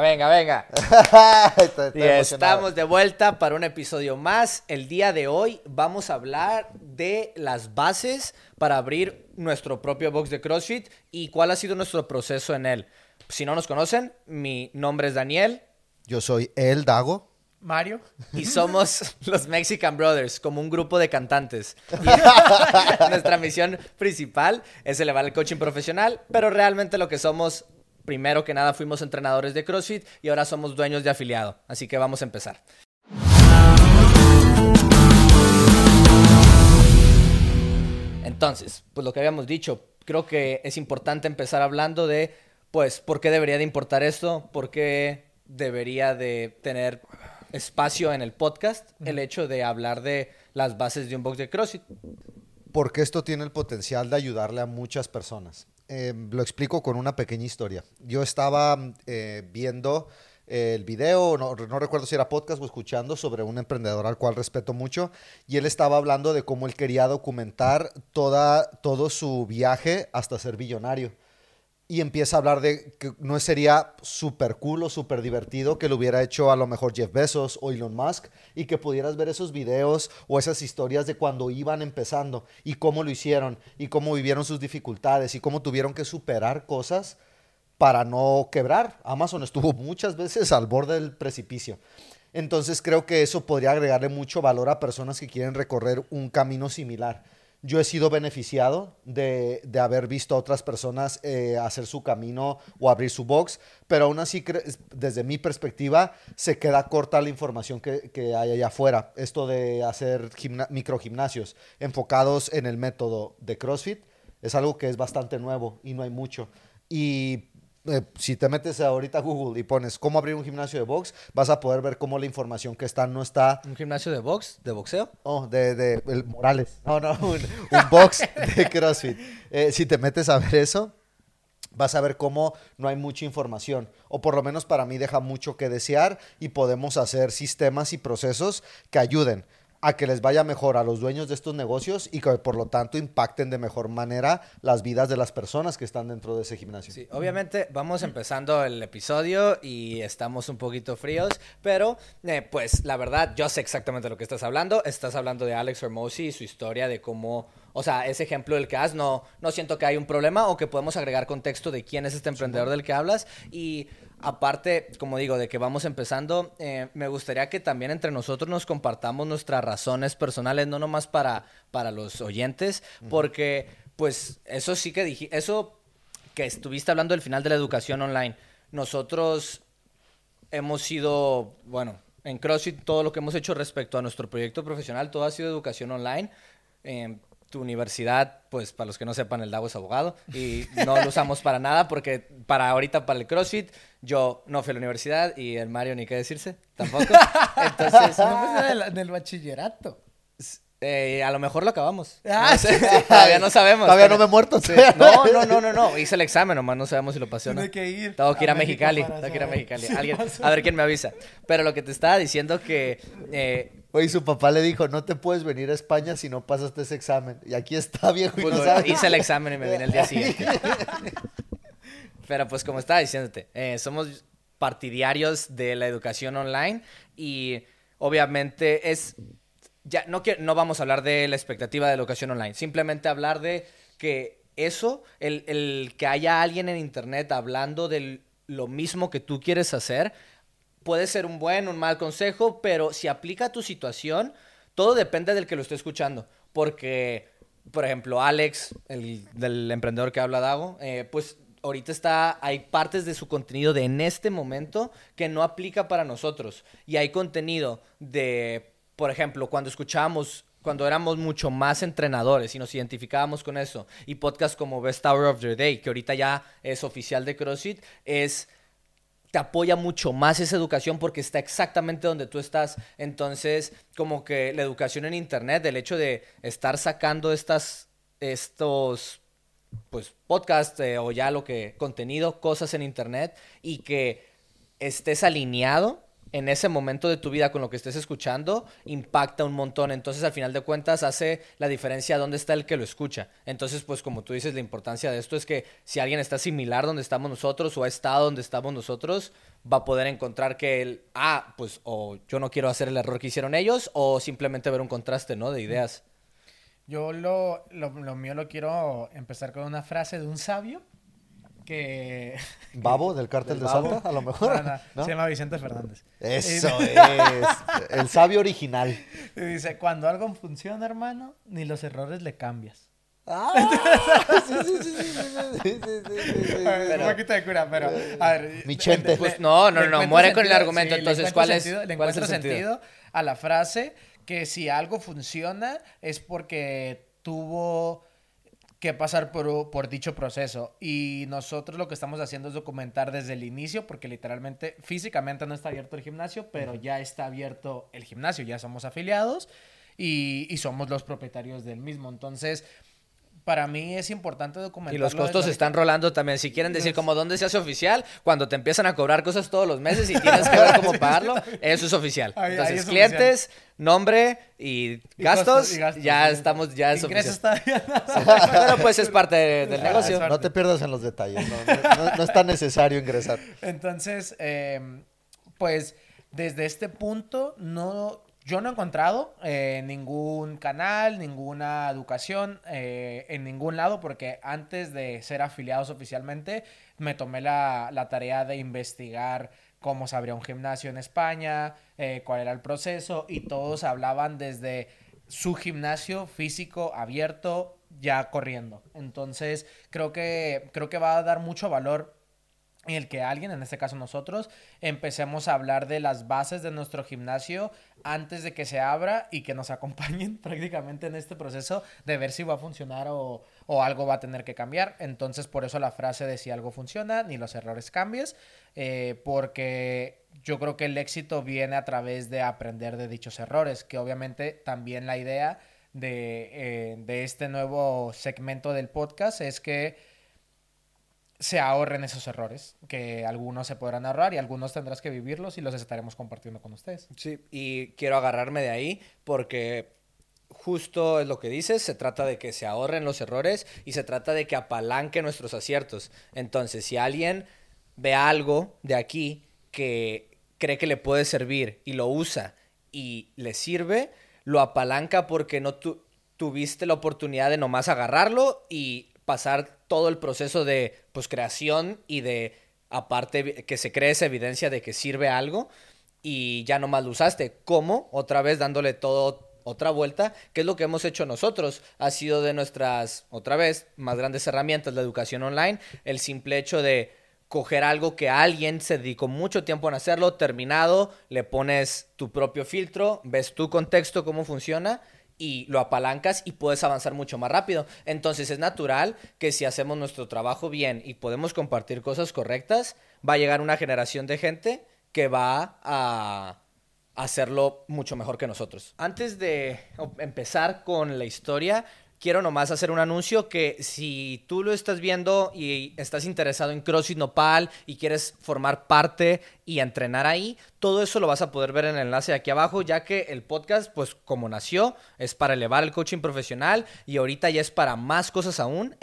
Venga, venga. y estamos de vuelta para un episodio más. El día de hoy vamos a hablar de las bases para abrir nuestro propio box de CrossFit y cuál ha sido nuestro proceso en él. Si no nos conocen, mi nombre es Daniel. Yo soy El Dago. Mario. Y somos los Mexican Brothers, como un grupo de cantantes. nuestra misión principal es elevar el coaching profesional, pero realmente lo que somos primero que nada fuimos entrenadores de CrossFit y ahora somos dueños de afiliado. Así que vamos a empezar. Entonces, pues lo que habíamos dicho, creo que es importante empezar hablando de, pues, ¿por qué debería de importar esto? ¿Por qué debería de tener espacio en el podcast el hecho de hablar de las bases de un box de CrossFit? Porque esto tiene el potencial de ayudarle a muchas personas. Em, lo explico con una pequeña historia. Yo estaba eh, viendo el video, no, recuerdo si era podcast o escuchando sobre un emprendedor al cual respeto mucho, y él estaba hablando de cómo él quería documentar toda, todo su viaje hasta ser billonario y empieza a hablar de que no sería súper cool o súper divertido que lo hubiera hecho a lo mejor Jeff Bezos o Elon Musk y que pudieras ver esos videos o esas historias de cuando iban empezando y cómo lo hicieron y cómo vivieron sus dificultades y cómo tuvieron que superar cosas para no quebrar. Amazon estuvo muchas veces al borde del precipicio. Entonces creo que eso podría agregarle mucho valor a personas que quieren recorrer un camino similar yo he sido beneficiado de, haber visto a otras personas eh, hacer su camino o abrir su box, pero aún así, desde mi perspectiva, se queda corta la información que, hay allá afuera. Esto de hacer microgimnasios enfocados en el método de CrossFit es algo que es bastante nuevo y no hay mucho. Y eh, si te metes ahorita a Google y pones cómo abrir un gimnasio de box, vas a poder ver cómo la información que está no está. ¿Un gimnasio de box? ¿De boxeo? Oh, de, de Morales. No, no, un, box de CrossFit. Eh, si te metes a ver eso, vas a ver cómo no hay mucha información. O por lo menos para mí deja mucho que desear y podemos hacer sistemas y procesos que ayuden a que les vaya mejor a los dueños de estos negocios y que por lo tanto impacten de mejor manera las vidas de las personas que están dentro de ese gimnasio. Sí, obviamente vamos empezando el episodio y estamos un poquito fríos, pero eh, pues la verdad yo sé exactamente lo que estás hablando. Estás hablando de Alex Hermosi y su historia de cómo, o sea, ese ejemplo del que has, no, no siento que hay un problema o que podemos agregar contexto de quién es este emprendedor del que hablas y aparte, como digo, de que vamos empezando, eh, me gustaría que también entre nosotros nos compartamos nuestras razones personales, no nomás para, para los oyentes, porque pues eso sí que dije, eso que estuviste hablando del final de la educación online, nosotros hemos sido, bueno, en CrossFit todo lo que hemos hecho respecto a nuestro proyecto profesional, todo ha sido educación online. Eh, tu universidad, pues para los que no sepan, el Dago es abogado y no lo usamos para nada porque para ahorita, para el CrossFit, yo no fui a la universidad y el Mario ni qué decirse, tampoco. Entonces... No, pues en el, bachillerato. Eh, a lo mejor lo acabamos. Ah, todavía no sabemos. Todavía no me he muerto. No, no, no, no, no. Hice el examen nomás, no sabemos si lo pasé o no. Tengo que ir. Tengo que ir a, Mexicali. Tengo que ir a Mexicali. Alguien, a ver quién me avisa. Pero lo que te estaba diciendo que... Eh, Oye, su papá le dijo, no te puedes venir a España si no pasaste ese examen. Y aquí está, viejo. Pues hice el examen y me vine el día siguiente. Pero pues como estaba diciéndote, eh, somos partidarios de la educación online y obviamente es... Ya, no, no vamos a hablar de la expectativa de la educación online, simplemente hablar de que eso, el, el que haya alguien en internet hablando de lo mismo que tú quieres hacer, puede ser un buen, un mal consejo, pero si aplica a tu situación, todo depende del que lo esté escuchando. Porque, por ejemplo, Alex, el del emprendedor que habla Dago, eh, pues ahorita está, hay partes de su contenido de en este momento que no aplica para nosotros. Y hay contenido de, por ejemplo, cuando escuchábamos cuando éramos mucho más entrenadores y nos identificábamos con eso, y podcast como Best Hour of the Day, que ahorita ya es oficial de CrossFit, es te apoya mucho más esa educación porque está exactamente donde tú estás. Entonces, como que la educación en Internet, el hecho de estar sacando estas, estos, pues, podcasts eh, o ya lo que, contenido, cosas en Internet y que estés alineado en ese momento de tu vida con lo que estés escuchando impacta un montón. Entonces, al final de cuentas, hace la diferencia dónde está el que lo escucha. Entonces, pues como tú dices, la importancia de esto es que si alguien está similar donde estamos nosotros o ha estado donde estamos nosotros, va a poder encontrar que él, ah, pues o yo no quiero hacer el error que hicieron ellos o simplemente ver un contraste, ¿no? De ideas. Yo lo, lo, lo mío lo quiero empezar con una frase de un sabio que... ¿Babo del cártel de Babo. Santa, a lo mejor? Se llama Vicente Fernández. Eso es, el sabio original. Y dice, cuando algo funciona, hermano, ni los errores le cambias. Ah, ver, Un poquito de cura, pero a ver, Mi pues no, no, no, muere con el argumento. entonces, ¿cuál es? Sentido, le encuentro sentido a la frase que si algo funciona es porque tuvo que pasar por, por dicho proceso. Y nosotros lo que estamos haciendo es documentar desde el inicio, porque literalmente, físicamente no está abierto el gimnasio, pero ya está abierto el gimnasio, ya somos afiliados y, y somos los propietarios del mismo. Entonces, para mí es importante documentar. Y los costos están rolando también. Si quieren decir Los- como dónde se hace oficial, cuando te empiezan a cobrar cosas todos los meses y tienes que ver cómo pagarlo, eso es oficial. Ahí- ahí Entonces, es clientes, nombre y gastos, ya estamos, ya es oficial. no. Pero pues es parte de- del Ah, negocio. No te pierdas en los detalles. No, no- no- no es tan necesario ingresar. Entonces, eh, pues desde este punto no, yo no he encontrado eh, ningún canal, ninguna educación eh, en ningún lado, porque antes de ser afiliados oficialmente me tomé la, tarea de investigar cómo se abría un gimnasio en España, eh, cuál era el proceso, y todos hablaban desde su gimnasio físico abierto ya corriendo. Entonces, creo que, creo que va a dar mucho valor en el que alguien, en este caso nosotros, empecemos a hablar de las bases de nuestro gimnasio antes de que se abra y que nos acompañen prácticamente en este proceso de ver si va a funcionar o, o algo va a tener que cambiar. Entonces, por eso la frase de si algo funciona, ni los errores cambies, eh, porque yo creo que el éxito viene a través de aprender de dichos errores, que obviamente también la idea de, eh, de este nuevo segmento del podcast es que se ahorren esos errores, que algunos se podrán ahorrar y algunos tendrás que vivirlos y los estaremos compartiendo con ustedes. Sí, y quiero agarrarme de ahí porque justo es lo que dices, se trata de que se ahorren los errores y se trata de que apalanque nuestros aciertos. Entonces, si alguien ve algo de aquí que cree que le puede servir y lo usa y le sirve, lo apalanca porque no tu- tuviste la oportunidad de nomás agarrarlo y pasar todo el proceso de pues creación y de aparte que se cree esa evidencia de que sirve algo y ya nomás lo usaste. ¿Cómo? Otra vez dándole todo otra vuelta, que es lo que hemos hecho nosotros. Ha sido de nuestras, otra vez, más grandes herramientas, la educación online, el simple hecho de coger algo que alguien se dedicó mucho tiempo en hacerlo, terminado, le pones tu propio filtro, ves tu contexto, cómo funciona y lo apalancas y puedes avanzar mucho más rápido. Entonces es natural que si hacemos nuestro trabajo bien y podemos compartir cosas correctas, va a llegar una generación de gente que va a hacerlo mucho mejor que nosotros. Antes de empezar con la historia, quiero nomás hacer un anuncio que si tú lo estás viendo y estás interesado en CrossFit Nopal y quieres formar parte y entrenar ahí, todo eso lo vas a poder ver en el enlace de aquí abajo, ya que el podcast, pues como nació, es para elevar el coaching profesional y ahorita ya es para más cosas aún,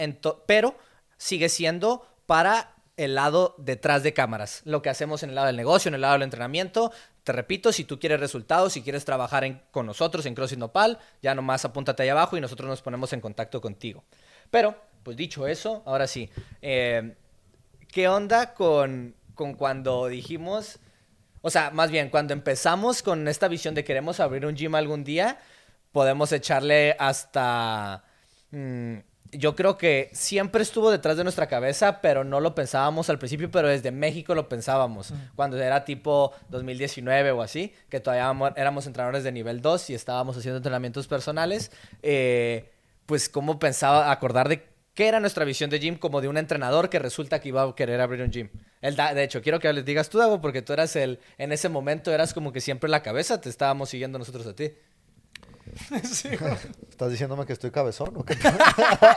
pero sigue siendo para el lado detrás de cámaras, lo que hacemos en el lado del negocio, en el lado del entrenamiento. Te repito, si tú quieres resultados, si quieres trabajar con nosotros en CrossFit Nopal, ya nomás apúntate ahí abajo y nosotros nos ponemos en contacto contigo. Pero, pues dicho eso, ahora sí, eh, ¿qué onda con, con cuando dijimos, o sea, más bien, cuando empezamos con esta visión de queremos abrir un gym algún día, podemos echarle hasta... mm, yo creo que siempre estuvo detrás de nuestra cabeza, pero no lo pensábamos al principio, pero desde México lo pensábamos. Cuando era tipo 2019 o así, que todavía amo- éramos entrenadores de nivel 2 y estábamos haciendo entrenamientos personales, eh, pues cómo pensaba acordar de qué era nuestra visión de gym como de un entrenador que resulta que iba a querer abrir un gym. El da- de hecho, quiero que les digas tú, Dago, porque tú eras el, en ese momento eras como que siempre la cabeza, te estábamos siguiendo nosotros a ti. ¿Estás diciéndome que estoy cabezón o qué?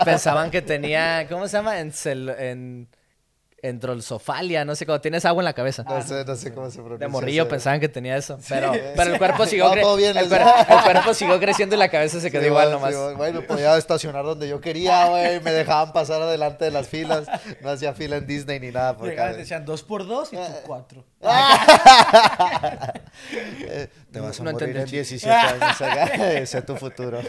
Pensaban que tenía, ¿cómo se llama? En, cel- en, endrosofalia, no sé cómo, tienes agua en la cabeza. No sé, no sé cómo se pronuncia. De morrillo pensaban que tenía eso, pero, pero el cuerpo siguió No, bien, el, cuer- el cuerpo siguió creciendo y la cabeza se quedó Sí, igual nomás. sí, bueno, podía estacionar donde yo quería, güey. Me dejaban pasar adelante de las filas. No hacía fila en Disney ni nada. Y decían dos por dos y tú Ah. cuatro. Eh, te vas a No morir en el chiste. 17 años. acá. Ese es tu futuro.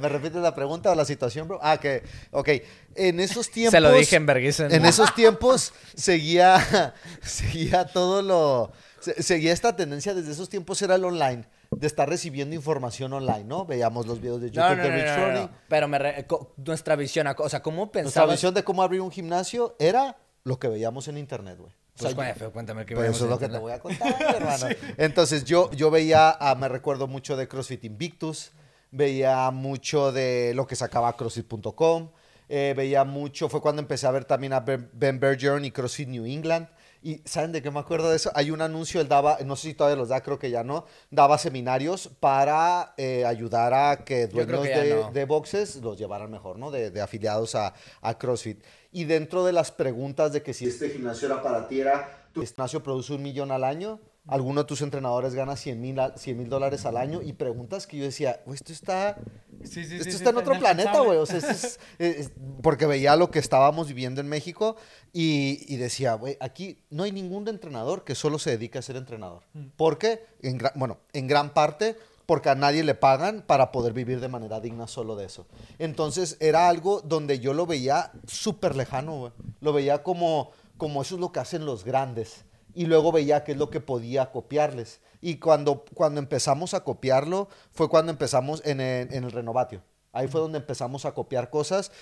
¿Me repites la pregunta o la situación, bro? Ah, que, ok. En esos tiempos... Se lo dije en vergüenza. En esos tiempos seguía, seguía todo lo... se- Seguía esta tendencia desde esos tiempos era el online, de estar recibiendo información online, ¿no? Veíamos los videos de YouTube No, no, de Rich no. Pero me re- nuestra visión, o sea, ¿cómo Nuestra pensabas? visión de cómo abrir un gimnasio era lo que veíamos en internet, güey. O Pues, sea, güey, feo, cuéntame qué Pues veíamos eso es lo que te voy a contar, hermano. Entonces, yo, yo veía, ah, me recuerdo mucho de CrossFit Invictus, veía mucho de lo que sacaba CrossFit.com, eh, veía mucho, fue cuando empecé a ver también a Ben, Bergeron y CrossFit New England. Y ¿saben de qué me acuerdo de eso? Hay un anuncio, él daba, no sé si todavía los da, creo que ya no, daba seminarios para eh, ayudar a que dueños que de, no. de boxes los llevaran mejor, ¿no? De, de afiliados a, a CrossFit. Y dentro de las preguntas de que si este gimnasio era para ti, era, tu gimnasio produce un millón al año, alguno de tus entrenadores gana 100 mil dólares al año, y preguntas que yo decía, "Güey, esto está... Sí, sí, Esto sí, está en otro planeta, güey. O sea, esto es- es- porque veía lo que estábamos viviendo en México y, y decía, güey, aquí no hay ningún entrenador que solo se dedique a ser entrenador. ¿Por qué? En bueno, en gran parte porque a nadie le pagan para poder vivir de manera digna solo de eso. Entonces era algo donde yo lo veía súper lejano, güey. Lo veía como, como eso es lo que hacen los grandes. Y luego veía qué es lo que podía copiarles. Y cuando, cuando empezamos a copiarlo, fue cuando empezamos en el, en el renovatio. Ahí fue donde empezamos a copiar cosas.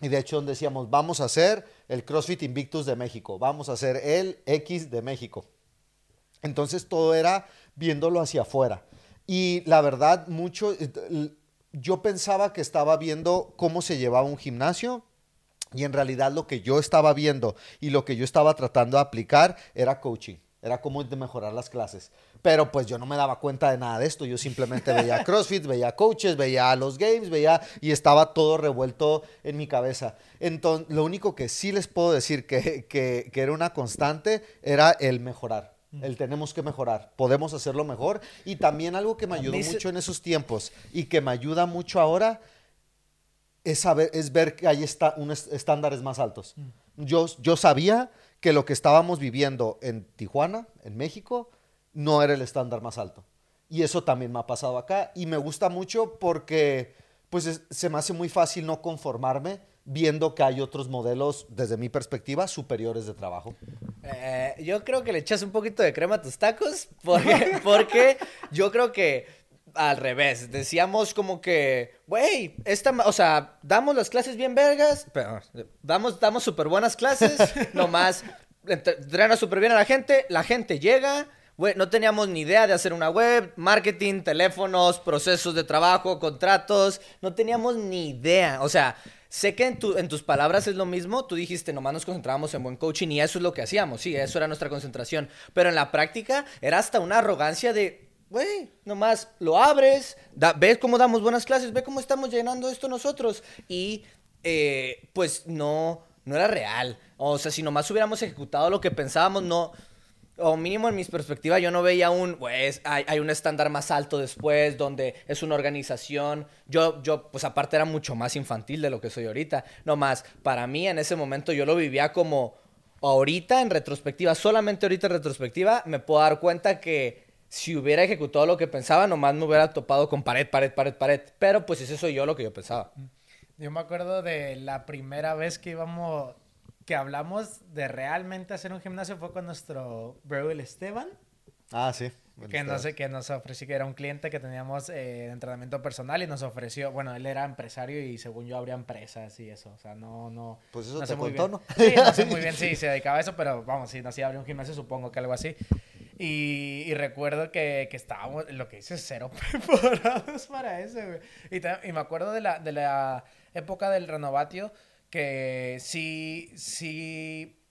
Y de hecho, donde decíamos, vamos a hacer el CrossFit Invictus de México, vamos a hacer el X de México. Entonces todo era viéndolo hacia afuera. Y la verdad, mucho, eh, yo pensaba que estaba viendo cómo se llevaba un gimnasio. Y en realidad lo que yo estaba viendo y lo que yo estaba tratando de aplicar era coaching, era cómo mejorar las clases. Pero pues yo no me daba cuenta de nada de esto, yo simplemente veía CrossFit, veía coaches, veía los games, veía y estaba todo revuelto en mi cabeza. Entonces, lo único que sí les puedo decir que, que, que era una constante era el mejorar. El tenemos que mejorar, podemos hacerlo mejor. Y también algo que me ayudó mucho en esos tiempos y que me ayuda mucho ahora es, saber, es ver que hay esta, unos estándares más altos. Yo, yo sabía que lo que estábamos viviendo en Tijuana, en México, no era el estándar más alto. Y eso también me ha pasado acá. Y me gusta mucho porque pues, es- se me hace muy fácil no conformarme viendo que hay otros modelos, desde mi perspectiva, superiores de trabajo. Eh, yo creo que le echas un poquito de crema a tus tacos porque, porque yo creo que al revés, decíamos como que, güey, esta, o sea, damos las clases bien vergas, pero damos, damos súper buenas clases, nomás entre- entrena súper bien a la gente, la gente llega, no teníamos ni idea de hacer una web, marketing, teléfonos, procesos de trabajo, contratos, no teníamos ni idea, o sea, Sé que en, tu- en tus palabras es lo mismo, tú dijiste, nomás nos concentrábamos en buen coaching y eso es lo que hacíamos, sí, eso era nuestra concentración, pero en la práctica era hasta una arrogancia de, güey, nomás lo abres, ves cómo damos buenas clases, ve cómo estamos llenando esto nosotros y eh, pues no, no era real, o sea, si nomás hubiéramos ejecutado lo que pensábamos, no... O mínimo en mis perspectivas yo no veía un, pues, hay, hay un estándar más alto después, donde es una organización. Yo, yo, pues aparte era mucho más infantil de lo que soy ahorita. No más, para mí en ese momento yo lo vivía como, ahorita en retrospectiva, solamente ahorita en retrospectiva, me puedo dar cuenta que si hubiera ejecutado lo que pensaba, nomás me hubiera topado con pared, pared, pared, pared. Pero pues ese soy yo lo que yo pensaba. Yo me acuerdo de la primera vez que íbamos, que hablamos de realmente hacer un gimnasio fue con nuestro bro el Esteban, Ah, sí. que no sé, que nos ofreció, que era un cliente que teníamos eh, entrenamiento personal y nos ofreció, bueno, él era empresario y según yo abría empresas y eso, o sea, no, no. Pues eso no te sé muy contó, bien. ¿no? Sí, no sé muy bien si se dedicaba a eso, pero vamos, si no hacía abrir un gimnasio, supongo que algo así. Y, y recuerdo que, que estábamos, lo que hice, cero preparados para eso, güey. Y, y me acuerdo de la, de la época del renovatio, que sí, sí,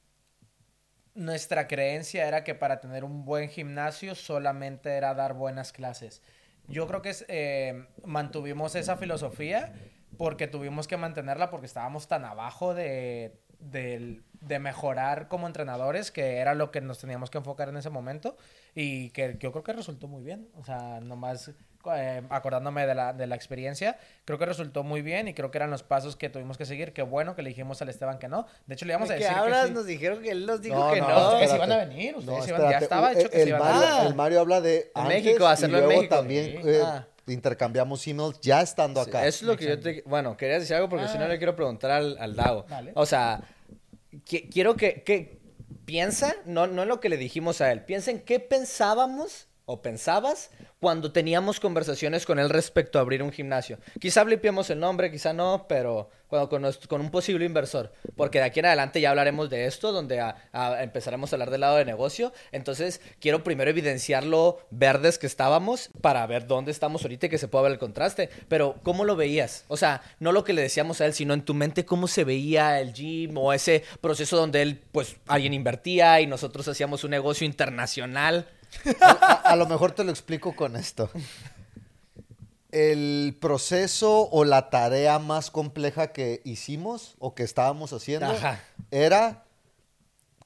nuestra creencia era que para tener un buen gimnasio solamente era dar buenas clases. Yo creo que eh, mantuvimos esa filosofía porque tuvimos que mantenerla porque estábamos tan abajo de del, de mejorar como entrenadores, que era lo que nos teníamos que enfocar en ese momento y que yo creo que resultó muy bien. O sea, nomás eh, acordándome de la, de la experiencia, creo que resultó muy bien y creo que eran los pasos que tuvimos que seguir. Qué bueno que le dijimos al Esteban que no. De hecho, le íbamos a ¿De decir qué hablas? que sí. Nos dijeron que él nos dijo No, que no, no. Ustedes espérate. iban a venir, ustedes No, iban- ya estaba Eh, hecho que se el iban a Mario, venir. el Mario habla de En antes México, hacerlo y en luego México. también Sí. eh, Ah. intercambiamos emails ya estando Sí, acá. Eso es lo que yo te... Bueno, quería decir algo porque si no Ah. le quiero preguntar al, al Dago. Dale. O sea, qui- quiero que, que piensa, no, no en lo que le dijimos a él, piensa en qué pensábamos o pensabas cuando teníamos conversaciones con él respecto a abrir un gimnasio. Quizá blipiemos el nombre, quizá no, pero cuando con, un posible inversor. Porque de aquí en adelante ya hablaremos de esto, donde empezaremos a hablar del lado de negocio. Entonces, quiero primero evidenciar lo verdes que estábamos para ver dónde estamos ahorita y que se pueda ver el contraste. Pero, ¿cómo lo veías? O sea, no lo que le decíamos a él, sino en tu mente, ¿cómo se veía el gym o ese proceso donde él, pues, alguien invertía y nosotros hacíamos un negocio internacional? A, a- a lo mejor te lo explico con esto. El proceso o la tarea más compleja que hicimos o que estábamos haciendo Ajá. era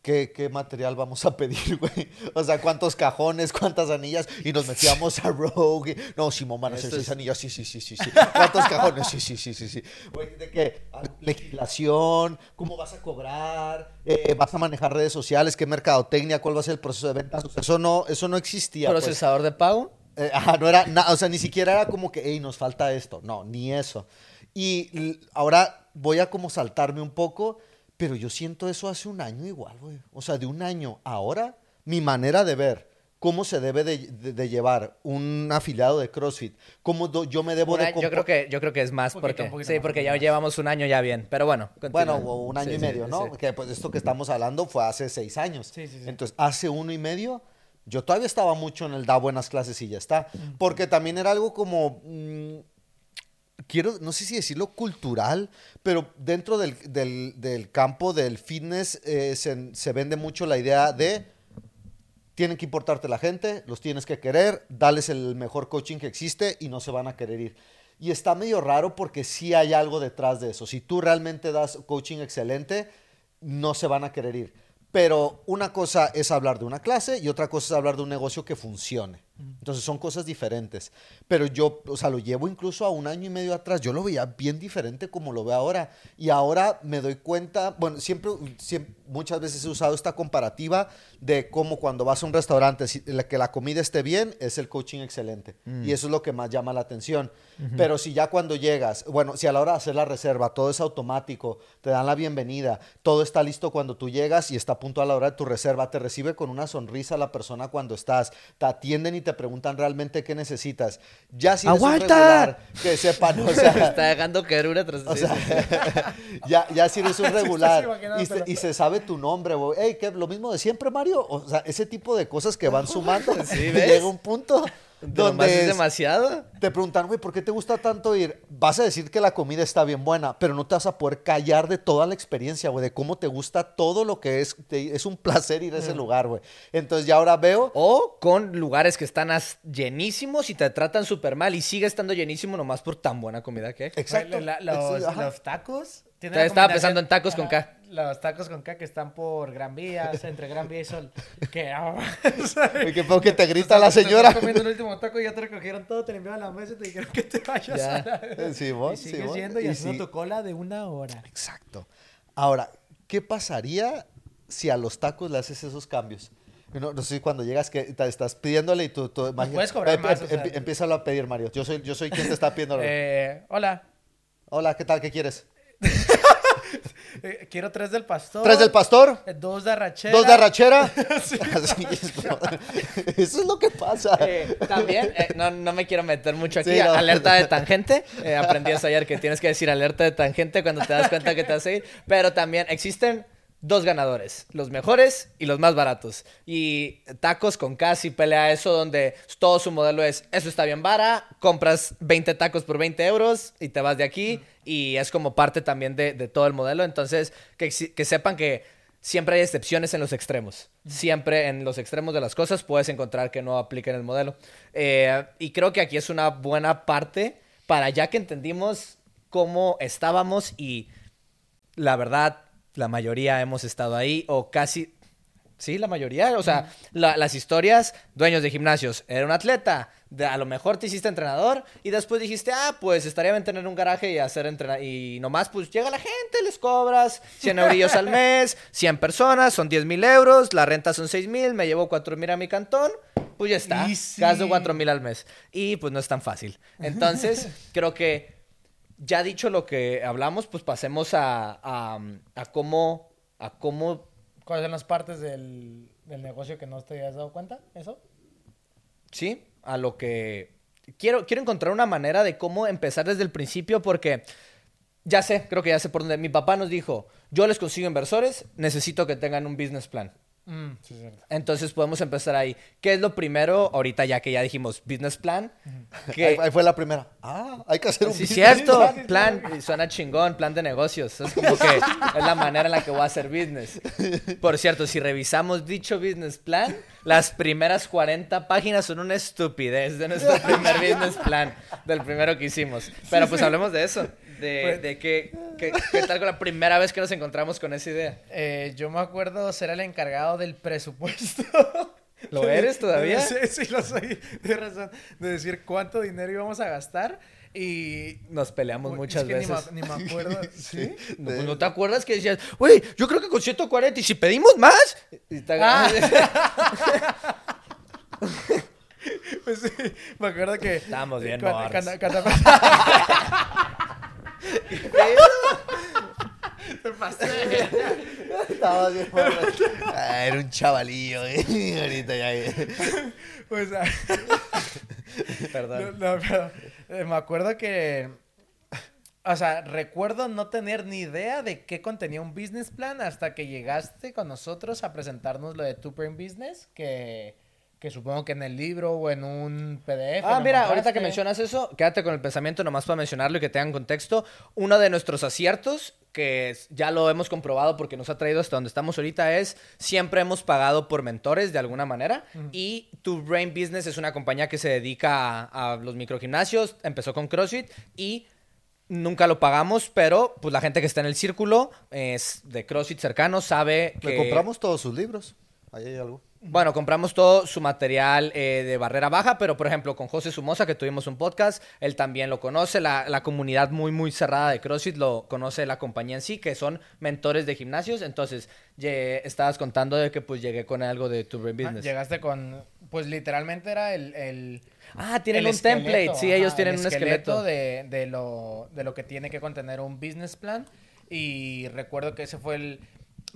¿qué, qué material vamos a pedir, güey. O sea, cuántos cajones, cuántas anillas. Y nos metíamos a Rogue. No, Simón, van a hacer seis anillas. Sí, sí, sí, sí, sí. ¿Cuántos cajones? Sí, sí, sí, sí, sí. Güey, ¿de qué? Legislación, cómo vas a cobrar, Eh, vas a manejar redes sociales, qué mercadotecnia, cuál va a ser el proceso de ventas. O sea, eso no, eso no existía. pues. ¿Procesador de pago? Eh, ajá, no era nada, o sea, ni siquiera era como que, hey, nos falta esto. No, ni eso. Y ahora voy a como saltarme un poco, pero yo siento eso hace un año igual, güey. O sea, de un año ahora, mi manera de ver cómo se debe de, de- de llevar un afiliado de CrossFit, cómo do- yo me debo de... yo creo que yo creo que es más Poquito, porque poquito sí, más, porque ya llevamos un año ya bien, pero bueno. Bueno, continúa. un año Sí, y sí, medio, ¿no? sí. Que pues esto que estamos hablando fue hace seis años. Sí, sí, sí. Entonces, hace uno y medio, yo todavía estaba mucho en el da buenas clases y ya está. Porque también era algo como. mm, quiero, no sé si decirlo cultural, pero dentro del, del- campo del fitness eh, se, se vende mucho la idea de. Tienen que importarte la gente, los tienes que querer, dales el mejor coaching que existe y no se van a querer ir. Y está medio raro porque sí hay algo detrás de eso. Si tú realmente das coaching excelente, no se van a querer ir. Pero una cosa es hablar de una clase y otra cosa es hablar de un negocio que funcione. Entonces son cosas diferentes. Pero yo, o sea, lo llevo incluso a un año y medio atrás. Yo lo veía bien diferente como lo veo ahora. Y ahora me doy cuenta, bueno, siempre, siempre muchas veces he usado esta comparativa de cómo cuando vas a un restaurante, si, la, que la comida esté bien, es el coaching excelente. Y eso es lo que más llama la atención. Pero si ya cuando llegas, bueno, si a la hora de hacer la reserva todo es automático, te dan la bienvenida, todo está listo cuando tú llegas y está a punto a la hora de tu reserva, te recibe con una sonrisa la persona cuando estás, te atienden y te preguntan realmente qué necesitas. Ya si eres un ¡Aguanta! regular, que sepan, o sea, Está dejando caer una tras o sea, ya, ya si eres un regular y se, y se sabe tu nombre, güey. Ey, ¿qué? ¿Lo mismo de siempre, Mario? O sea, ese tipo de cosas que van sumando. Sí, y ¿ves? Llega un punto donde es demasiado. te preguntan, güey, ¿por qué te gusta tanto ir? Vas a decir que la comida está bien buena, pero no te vas a poder callar de toda la experiencia, güey, de cómo te gusta todo lo que es. te- es un placer ir a ese lugar, güey. Entonces ya ahora veo. O con lugares que están as- llenísimos y te tratan súper mal y sigue estando llenísimo nomás por tan buena comida que hay. Exacto. La- los tacos. Estaba pensando en tacos con K. Los tacos con K que están por Gran Vía, entre Gran Vía y Sol. Que, ah, Güey, que que te grita la estás señora. comiendo el último taco y ya te recogieron todo, te limpiaron la mesa y te dijeron que te vayas Ya. a la... Sí, vos, y sí, sigues vos. yendo y, Y haciendo sí. tu cola de una hora. Exacto. Ahora, ¿qué pasaría si a los tacos le haces esos cambios? No, no sé, cuando llegas que te estás pidiéndole y tú... tú puedes cobrar em- más, em- o sea. em- empiézalo a pedir, Mario. Yo soy, yo soy quien te está pidiendo. Eh, hola, Hola, ¿qué tal? ¿Qué quieres? Eh, quiero tres del pastor. ¿Tres del pastor? eh, Dos de arrachera. ¿Dos de arrachera? Así es, bro. Eso es lo que pasa. Eh, también, eh, no, no me quiero meter mucho aquí. Sí, no. Alerta de tangente. Eh, aprendí eso ayer que tienes que decir alerta de tangente cuando te das cuenta que te vas a ir. Pero también existen dos ganadores: los mejores y los más baratos. Y tacos con casi pelea eso, donde todo su modelo es: eso está bien vara, compras 20 tacos por 20 euros y te vas de aquí. Y es como parte también de, de todo el modelo. Entonces, que sepan que siempre hay excepciones en los extremos. Siempre en los extremos de las cosas puedes encontrar que no apliquen el modelo. Eh, y creo que aquí es una buena parte para ya que entendimos cómo estábamos y la verdad la mayoría hemos estado ahí o casi... Sí, la mayoría. O sea, la- las historias, dueños de gimnasios, era un atleta, de- a lo mejor te hiciste entrenador y después dijiste, ah, pues estaría bien tener un garaje y hacer entrenar. Y nomás, pues llega la gente, les cobras 100 eurillos al mes, 100 personas, son 10 mil euros, la renta son 6 mil, me llevo 4 mil a mi cantón, pues ya está. Easy. Gasto 4 mil al mes. Y pues no es tan fácil. Entonces, creo que ya dicho lo que hablamos, pues pasemos a, a, a cómo, a cómo ¿Cuáles son las partes del, del negocio que no te hayas dado cuenta? ¿Eso? ¿sí? A lo que... Quiero, quiero encontrar una manera de cómo empezar desde el principio porque ya sé, creo que ya sé por dónde. Mi papá nos dijo, yo les consigo inversores, necesito que tengan un business plan. Mm, sí, es cierto. Entonces podemos empezar ahí. ¿Qué es lo primero? Ahorita ya que ya dijimos business plan. que- Ahí, ahí fue la primera. Ah, hay que hacer un Sí, business cierto. plan. Plan, y suena chingón, plan de negocios. Es como que es la manera en la que voy a hacer business. Por cierto, si revisamos dicho business plan, las primeras 40 páginas son una estupidez de nuestro primer business plan, del primero que hicimos. Pero pues hablemos de eso, de, Pues- de qué, qué, qué tal con la primera vez que nos encontramos con esa idea. Eh, yo me acuerdo ser el encargado del presupuesto. ¿Lo eres todavía? Sí, sí, lo soy. De razón. De decir cuánto dinero íbamos a gastar. Y. Nos peleamos Uy, muchas es que ni veces. me- Ni, me acuerdo. ¿Sí? No, pues, ¿no te acuerdas que decías, güey, yo creo que con 140 y si pedimos más? Y te- Ah. Pues sí, me acuerdo que. Estábamos bien cuando, morros. cuando- pasé. Estaba bien borracho. Ah, era un chavalillo, eh. Ahorita ya. Pues, ah, Perdón. no, no, pero, eh, me acuerdo que. O sea, recuerdo no tener ni idea de qué contenía un business plan hasta que llegaste con nosotros a presentarnos lo de Two Business, que, que supongo que en el libro o en un PDF. Ah, mira, ahorita que mencionas eso, quédate con el pensamiento nomás para mencionarlo y que tengan contexto. Uno de nuestros aciertos, que ya lo hemos comprobado porque nos ha traído hasta donde estamos ahorita, es siempre hemos pagado por mentores de alguna manera. Y Tu Brain Business es una compañía que se dedica a, a los microgimnasios, empezó con CrossFit y nunca lo pagamos, pero pues la gente que está en el círculo es de CrossFit cercano sabe que... Le compramos todos sus libros. Ahí hay algo. Bueno, compramos todo su material eh, de barrera baja, pero por ejemplo con José Sumosa, que tuvimos un podcast, él también lo conoce, la, la comunidad muy, muy cerrada de CrossFit lo conoce la compañía en sí, que son mentores de gimnasios, entonces ye- estabas contando de que pues llegué con algo de Tu Ah, Business. llegaste con. Pues literalmente era el. el Ah, tienen el un template, esqueleto, sí, ajá, ellos tienen el un esqueleto. de, de lo, de lo que tiene que contener un business plan. Y recuerdo que ese fue el...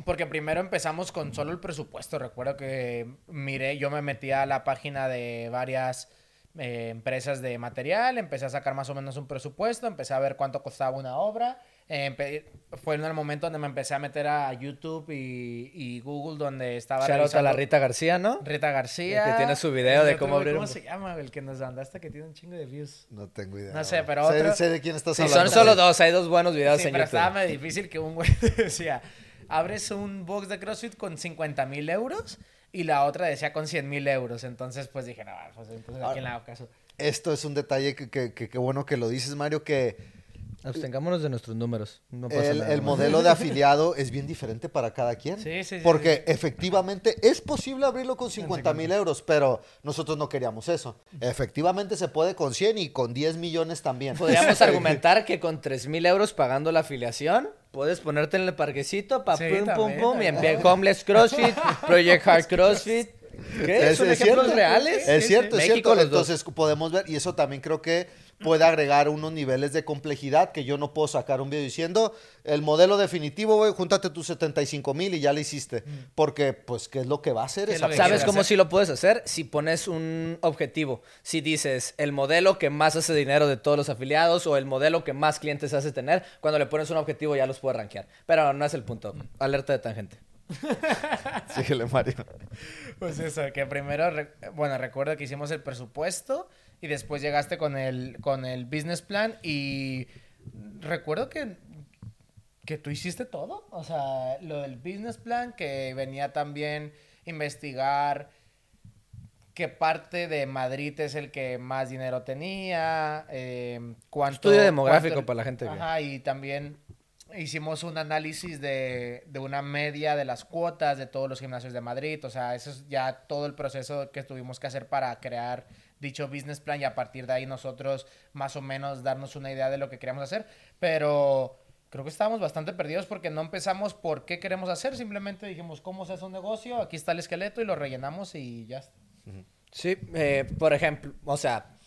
Porque primero empezamos con solo el presupuesto. Recuerdo que miré, yo me metí a la página de varias eh, empresas de material, empecé a sacar más o menos un presupuesto, empecé a ver cuánto costaba una obra. eh, fue en el momento donde me empecé a meter a YouTube y, y Google, donde estaba Shout out a la Rita García, ¿no? Rita García. Que tiene su video de cómo abrir ¿Cómo un- se llama? El que nos mandaste que tiene un chingo de views. No tengo idea. No sé, pero Sé- otro- Sé de quién estás Sí, hablando. son solo dos, hay dos buenos videos Sí, en pero YouTube. estaba medio difícil que un güey decía, abres un box de CrossFit con 50 mil euros y la otra decía con 100 mil euros. Entonces, pues dije, no, pues, pues ¿a quién le hago caso? Esto es un detalle que, que, que- que bueno que lo dices, Mario, que Abstengámonos de nuestros números. No pasa el, nada. el modelo de afiliado es bien diferente para cada quien. Sí, sí, sí, Porque efectivamente es posible abrirlo con 50 mil euros, pero nosotros no queríamos eso. Efectivamente se puede con 100 y con 10 millones también. Podríamos argumentar que con 3 mil euros pagando la afiliación, puedes ponerte en el parquecito, pa, Sí, pum, pum, pum, y empie- Homeless CrossFit, Project Hard CrossFit. ¿Qué? Es, ¿Son es ejemplos cierto. reales? Es cierto, es México cierto. dos. Entonces podemos ver, y eso también creo que puede agregar unos niveles de complejidad que yo no puedo sacar un video diciendo, el modelo definitivo, güey, júntate tus 75 mil y ya lo hiciste. Porque, pues, ¿qué es lo que va a hacer ¿Qué es esa ¿Sabes cómo hacer? sí lo puedes hacer? Si pones un objetivo. Si dices el modelo que más hace dinero de todos los afiliados o el modelo que más clientes hace tener, cuando le pones un objetivo ya los puedes rankear. Pero no es el punto. Alerta de tangente. Síguele, Mario. Pues eso, que primero, re- bueno, recuerdo que hicimos el presupuesto y después llegaste con el, con el business plan y recuerdo que, que tú hiciste todo. O sea, lo del business plan, que venía también investigar qué parte de Madrid es el que más dinero tenía, eh, cuánto... Estudio demográfico cuánto- para la gente Ajá, y también hicimos un análisis de, de, una media de las cuotas de todos los gimnasios de Madrid. O sea, eso es ya todo el proceso que tuvimos que hacer para crear dicho business plan y a partir de ahí nosotros más o menos darnos una idea de lo que queríamos hacer. Pero creo que estábamos bastante perdidos porque no empezamos por qué queremos hacer, simplemente dijimos cómo se hace un negocio, aquí está el esqueleto y lo rellenamos y ya está. Sí, eh, por ejemplo, o sea,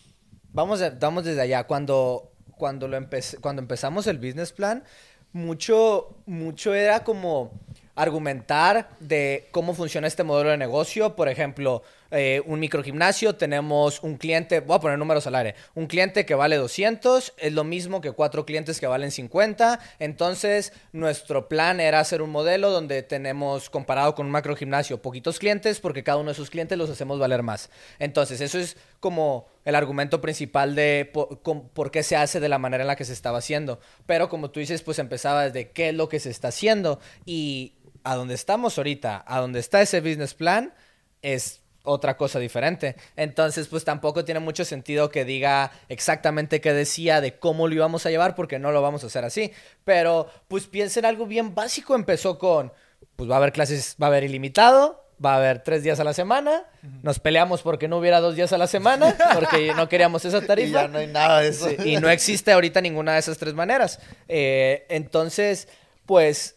vamos, vamos desde allá. Cuando, cuando, lo cuando empezamos el business plan, mucho, mucho era como argumentar de cómo funciona este modelo de negocio. Por ejemplo, eh, un microgimnasio, tenemos un cliente, voy a poner números al aire, un cliente que vale 200, es lo mismo que cuatro clientes que valen 50. Entonces, nuestro plan era hacer un modelo donde tenemos, comparado con un macrogimnasio, poquitos clientes, porque cada uno de esos clientes los hacemos valer más. Entonces, eso es como el argumento principal de por, qué se hace de la manera en la que se estaba haciendo. Pero como tú dices, pues empezaba desde qué es lo que se está haciendo y a donde estamos ahorita, a donde está ese business plan, es otra cosa diferente. Entonces, pues tampoco tiene mucho sentido que diga exactamente qué decía de cómo lo íbamos a llevar, porque no lo vamos a hacer así. Pero, pues piensen algo bien básico. Empezó con, pues va a haber clases, va a haber ilimitado, va a haber tres días a la semana. Nos peleamos porque no hubiera dos días a la semana, porque no queríamos esa tarifa. y ya no hay nada de eso. y no existe ahorita ninguna de esas tres maneras. Eh, entonces, pues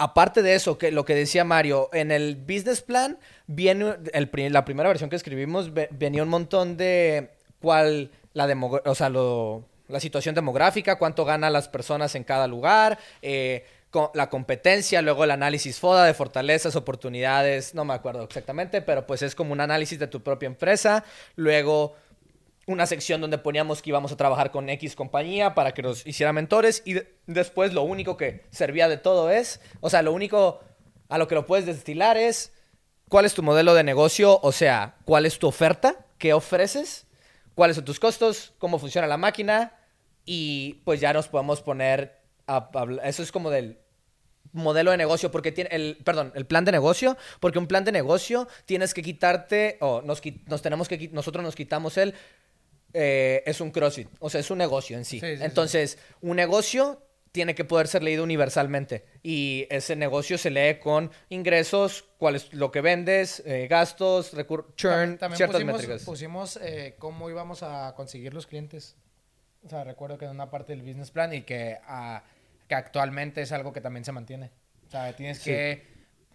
aparte de eso, que lo que decía Mario, en el business plan viene el, la primera versión que escribimos venía un montón de cuál la o sea, la situación demográfica, cuánto ganan las personas en cada lugar, eh, la competencia, luego el análisis FODA de fortalezas, oportunidades, no me acuerdo exactamente, pero pues es como un análisis de tu propia empresa, luego una sección donde poníamos que íbamos a trabajar con X compañía para que nos hiciera mentores y después lo único que servía de todo es, o sea, lo único a lo que lo puedes destilar es cuál es tu modelo de negocio, o sea, cuál es tu oferta, qué ofreces, cuáles son tus costos, cómo funciona la máquina y pues ya nos podemos poner a, eso es como del modelo de negocio, porque tiene el, perdón, el plan de negocio, porque un plan de negocio tienes que quitarte, o nos, nos tenemos que, nosotros nos quitamos el eh, es un CrossFit, o sea, es un negocio en sí. Entonces, un negocio tiene que poder ser leído universalmente y ese negocio se lee con ingresos, cuál es lo que vendes, eh, gastos, churn, también, ciertas pusimos, métricas. Pusimos eh, cómo íbamos a conseguir los clientes. O sea, recuerdo que en una parte del business plan y que, ah, que actualmente es algo que también se mantiene. O sea, tienes que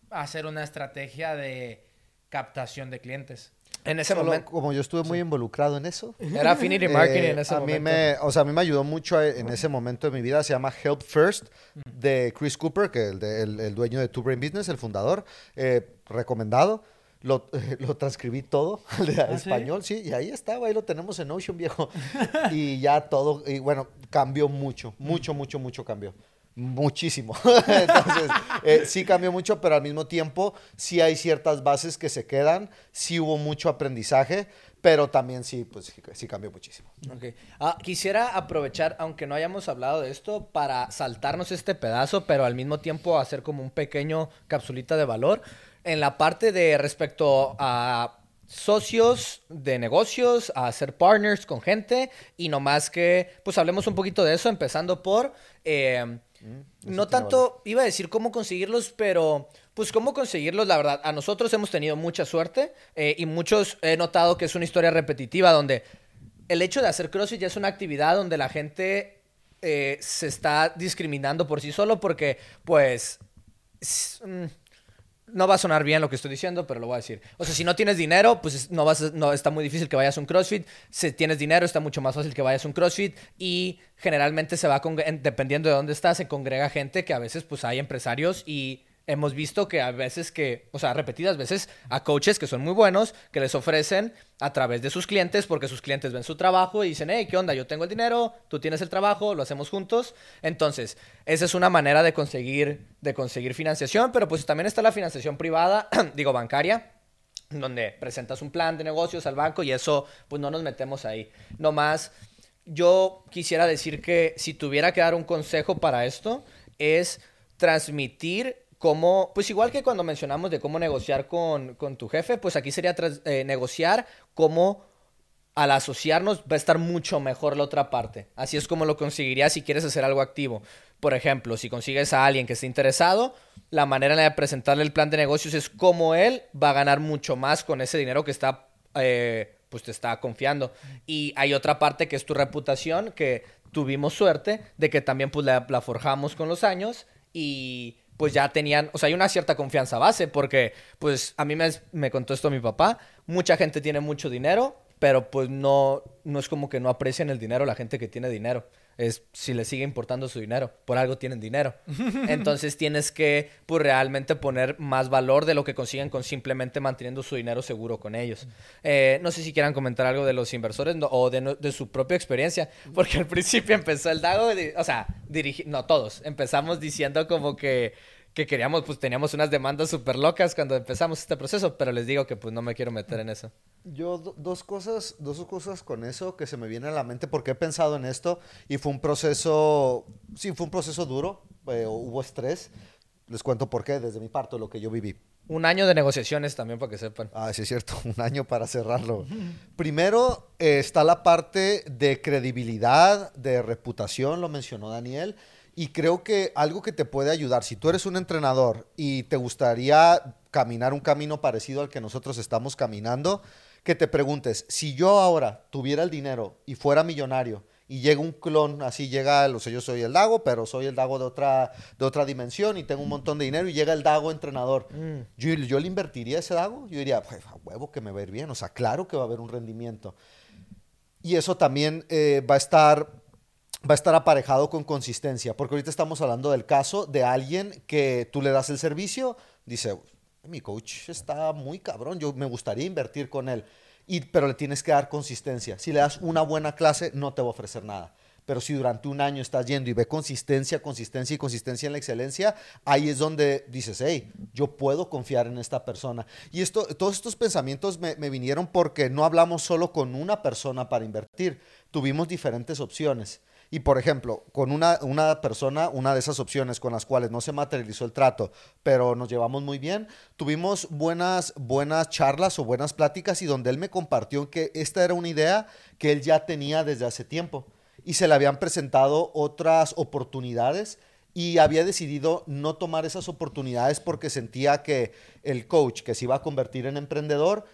hacer una estrategia de captación de clientes. En ese momento. Como yo estuve muy involucrado en eso. Era Affinity Marketing en ese a momento. Mí me, o sea, a mí me ayudó mucho en ese momento de mi vida. Se llama Help First de Chris Cooper, que es el, el, dueño de Two Brain Business, el fundador. Eh, recomendado. Lo, lo, transcribí todo al ¿Ah, español, ¿sí? y ahí estaba, ahí lo tenemos en Ocean, viejo. y ya todo, y bueno, cambió mucho, mucho, mucho, mucho cambió. Muchísimo. Entonces, eh, sí cambió mucho, pero al mismo tiempo sí hay ciertas bases que se quedan, sí hubo mucho aprendizaje, pero también sí, pues sí, cambió muchísimo. Okay. Ah, quisiera aprovechar, aunque no hayamos hablado de esto, para saltarnos este pedazo, pero al mismo tiempo hacer como un pequeño capsulita de valor. En la parte de respecto a socios de negocios, a ser partners con gente y no más que, pues hablemos un poquito de eso, empezando por... Eh, no tanto, iba a decir cómo conseguirlos, pero pues cómo conseguirlos, la verdad, a nosotros hemos tenido mucha suerte eh, y muchos he notado que es una historia repetitiva donde el hecho de hacer CrossFit ya es una actividad donde la gente eh, se está discriminando por sí solo porque pues... Mm, no va a sonar bien lo que estoy diciendo, pero lo voy a decir. O sea, si no tienes dinero, pues no vas no está muy difícil que vayas a un CrossFit. Si tienes dinero, está mucho más fácil que vayas a un CrossFit y generalmente se va dependiendo de dónde estás, se congrega gente que a veces pues hay empresarios y hemos visto que a veces que, o sea, repetidas veces a coaches que son muy buenos, que les ofrecen a través de sus clientes, porque sus clientes ven su trabajo y dicen, hey, ¿qué onda? Yo tengo el dinero, tú tienes el trabajo, lo hacemos juntos. Entonces, esa es una manera de conseguir, de conseguir financiación, pero pues también está la financiación privada, digo, bancaria, donde presentas un plan de negocios al banco y eso, pues no nos metemos ahí. No más, yo quisiera decir que si tuviera que dar un consejo para esto, es transmitir pues igual que cuando mencionamos de cómo negociar con, tu jefe, pues aquí sería eh, negociar cómo al asociarnos va a estar mucho mejor la otra parte. Así es como lo conseguirías si quieres hacer algo activo. por ejemplo, si consigues a alguien que esté interesado, la manera de presentarle el plan de negocios es cómo él va a ganar mucho más con ese dinero que está, eh, pues te está confiando. Y hay otra parte que es tu reputación, que tuvimos suerte de que también pues la, la forjamos con los años y pues ya tenían, o sea, hay una cierta confianza base, porque pues a mí me, me contó esto mi papá, mucha gente tiene mucho dinero, pero pues no, no es como que no aprecian el dinero la gente que tiene dinero. Es si le sigue importando su dinero, por algo tienen dinero. Entonces tienes que pues realmente poner más valor de lo que consiguen con simplemente manteniendo su dinero seguro con ellos. Eh, no sé si quieran comentar algo de los inversores no- o de, su propia experiencia, porque al principio empezó el Dago, o sea, dirigi- no todos, empezamos diciendo como que que queríamos, pues teníamos unas demandas súper locas cuando empezamos este proceso, pero les digo que pues no me quiero meter en eso. Yo do- dos cosas, dos cosas con eso que se me vienen a la mente porque he pensado en esto y fue un proceso, sí, fue un proceso duro, eh, hubo estrés. Les cuento por qué, desde mi parte, lo que yo viví. Un año de negociaciones también para que sepan. Ah, sí es cierto, un año para cerrarlo. Primero eh, está la parte de credibilidad, de reputación, lo mencionó Daniel, y creo que algo que te puede ayudar, si tú eres un entrenador y te gustaría caminar un camino parecido al que nosotros estamos caminando, que te preguntes, si yo ahora tuviera el dinero y fuera millonario, y llega un clon, así llega, o sea, yo soy el Dago, pero soy el Dago de otra, de otra dimensión y tengo un montón de dinero y llega el Dago entrenador. Yo, yo le invertiría ese Dago, yo diría, "Pues, a huevo que me va a ir bien, o sea, claro que va a haber un rendimiento. Y eso también eh, va a estar va a estar aparejado con consistencia, porque ahorita estamos hablando del caso de alguien que tú le das el servicio, dice, mi coach está muy cabrón, yo me gustaría invertir con él, y, pero le tienes que dar consistencia. Si le das una buena clase, no te va a ofrecer nada. Pero si durante un año estás yendo y ve consistencia, consistencia y consistencia en la excelencia, ahí es donde dices, hey, yo puedo confiar en esta persona. Y esto, todos estos pensamientos me, me vinieron porque no hablamos solo con una persona para invertir, tuvimos diferentes opciones. Y por ejemplo, con una, una persona, una de esas opciones con las cuales no se materializó el trato, pero nos llevamos muy bien, tuvimos buenas, buenas charlas o buenas pláticas y donde él me compartió que esta era una idea que él ya tenía desde hace tiempo y se le habían presentado otras oportunidades y había decidido no tomar esas oportunidades porque sentía que el coach que se iba a convertir en emprendedor,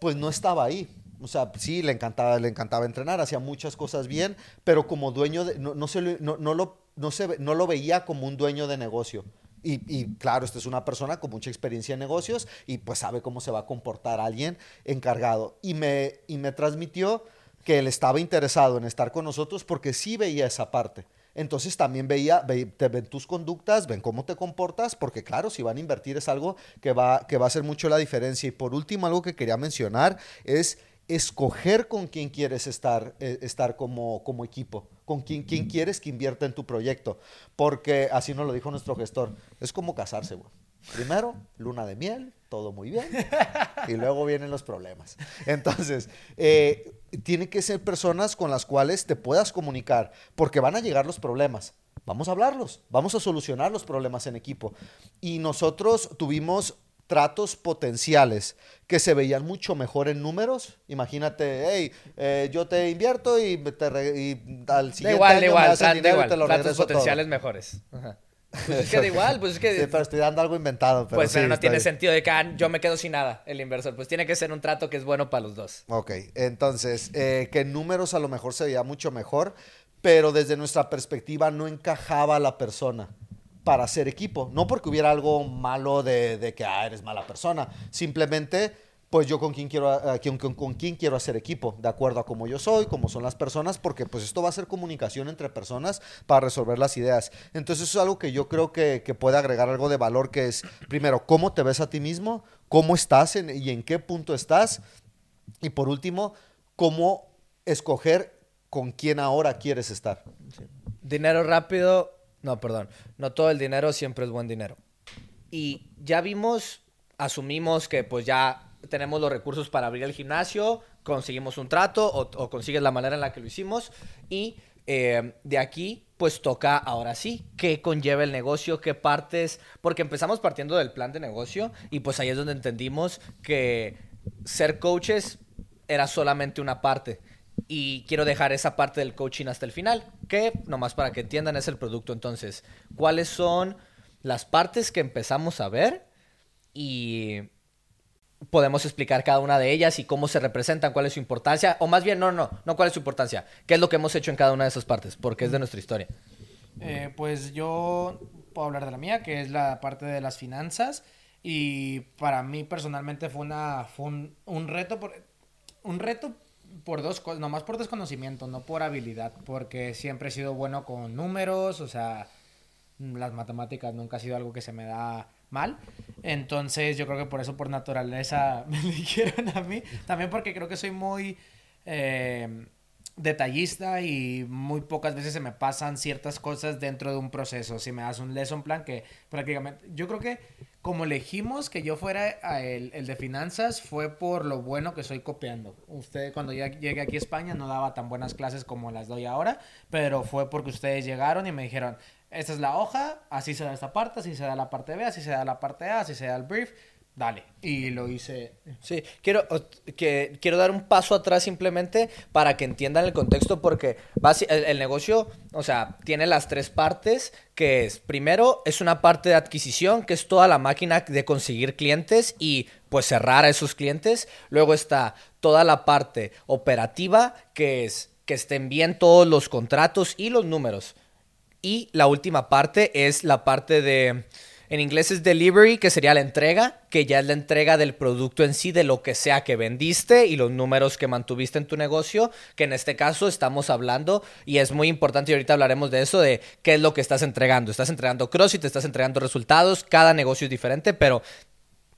pues no estaba ahí. O sea, sí, le encantaba, le encantaba entrenar, hacía muchas cosas bien, pero como dueño no, no, se, no, lo, no, lo veía como un dueño de negocio. Y, y claro, esta es una persona con mucha experiencia en negocios y pues sabe cómo se va a comportar alguien encargado. Y me, y me transmitió que él estaba interesado en estar con nosotros porque sí veía esa parte. Entonces también veía, ve- te ven tus conductas, ven cómo te comportas, porque claro, si van a invertir es algo que va, que va a hacer mucho la diferencia. Y por último, algo que quería mencionar es escoger con quién quieres estar, eh, estar como, como equipo, con quién, quién quieres que invierta en tu proyecto. Porque así nos lo dijo nuestro gestor, es como casarse, güey. Primero, luna de miel, todo muy bien, y luego vienen los problemas. Entonces, eh, tiene que ser personas con las cuales te puedas comunicar, porque van a llegar los problemas. Vamos a hablarlos, vamos a solucionar los problemas en equipo. Y nosotros tuvimos tratos potenciales que se veían mucho mejor en números. Imagínate, hey, eh, yo te invierto y, te re- y al siguiente igual, me igual, das el y igual. te lo Tratos todo. potenciales mejores. Ajá. Pues es que da igual, pues es que... Sí, pero estoy dando algo inventado. Pero pues sí, pero no tiene bien. sentido de que ah, yo me quedo sin nada, el inversor. Pues tiene que ser un trato que es bueno para los dos. Ok, entonces, eh, que en números a lo mejor se veía mucho mejor, pero desde nuestra perspectiva no encajaba la persona para hacer equipo. No porque hubiera algo malo de, de que ah, eres mala persona, simplemente pues yo con quién quiero ah, con, quién quiero hacer equipo, de acuerdo a cómo yo soy, cómo son las personas, porque pues esto va a ser comunicación entre personas para resolver las ideas. Entonces eso es algo que yo creo que, que puede agregar algo de valor, que es primero, cómo te ves a ti mismo, cómo estás y en qué punto estás, y por último, cómo escoger con quién ahora quieres estar. Dinero rápido, no, perdón. No todo el dinero siempre es buen dinero. Y ya vimos, asumimos que pues ya tenemos los recursos para abrir el gimnasio, conseguimos un trato o, o consigues la manera en la que lo hicimos y eh, de aquí pues toca ahora sí qué conlleva el negocio, qué partes, porque empezamos partiendo del plan de negocio y pues ahí es donde entendimos que ser coaches era solamente una parte. Y quiero dejar esa parte del coaching hasta el final, que nomás para que entiendan es el producto. Entonces, ¿cuáles son las partes que empezamos a ver? Y podemos explicar cada una de ellas y cómo se representan, cuál es su importancia, o más bien, no, no, no cuál es su importancia, qué es lo que hemos hecho en cada una de esas partes, porque es de nuestra historia. Eh, pues yo puedo hablar de la mía, que es la parte de las finanzas, y para mí personalmente fue, una, un, un reto, por, un reto por dos cosas, nomás por desconocimiento, no por habilidad, porque siempre he sido bueno con números, o sea, las matemáticas nunca ha sido algo que se me da mal. Entonces yo creo que por eso por naturaleza me eligieron a mí. También porque creo que soy muy eh, detallista y muy pocas veces se me pasan ciertas cosas dentro de un proceso. Si me das un lesson plan que prácticamente... Yo creo que como elegimos que yo fuera el, el, de finanzas fue por lo bueno que soy copiando. Usted cuando ya llegué aquí a España no daba tan buenas clases como las doy ahora, pero fue porque ustedes llegaron y me dijeron, esta es la hoja, así se da esta parte, así se da la parte B, así se da la parte A, así se da el brief, dale. Y lo hice. Sí, quiero, que, quiero dar un paso atrás simplemente para que entiendan el contexto, porque el, el, negocio, o sea, tiene las tres partes, que es, primero, es una parte de adquisición, que es toda la máquina de conseguir clientes y pues cerrar a esos clientes. Luego está toda la parte operativa, que es que estén bien todos los contratos y los números. Y la última parte es la parte de, en inglés es delivery, que sería la entrega, que ya es la entrega del producto en sí, de lo que sea que vendiste y los números que mantuviste en tu negocio, que en este caso estamos hablando, y es muy importante, y ahorita hablaremos de eso, de qué es lo que estás entregando. Estás entregando CrossFit, estás entregando resultados, cada negocio es diferente, pero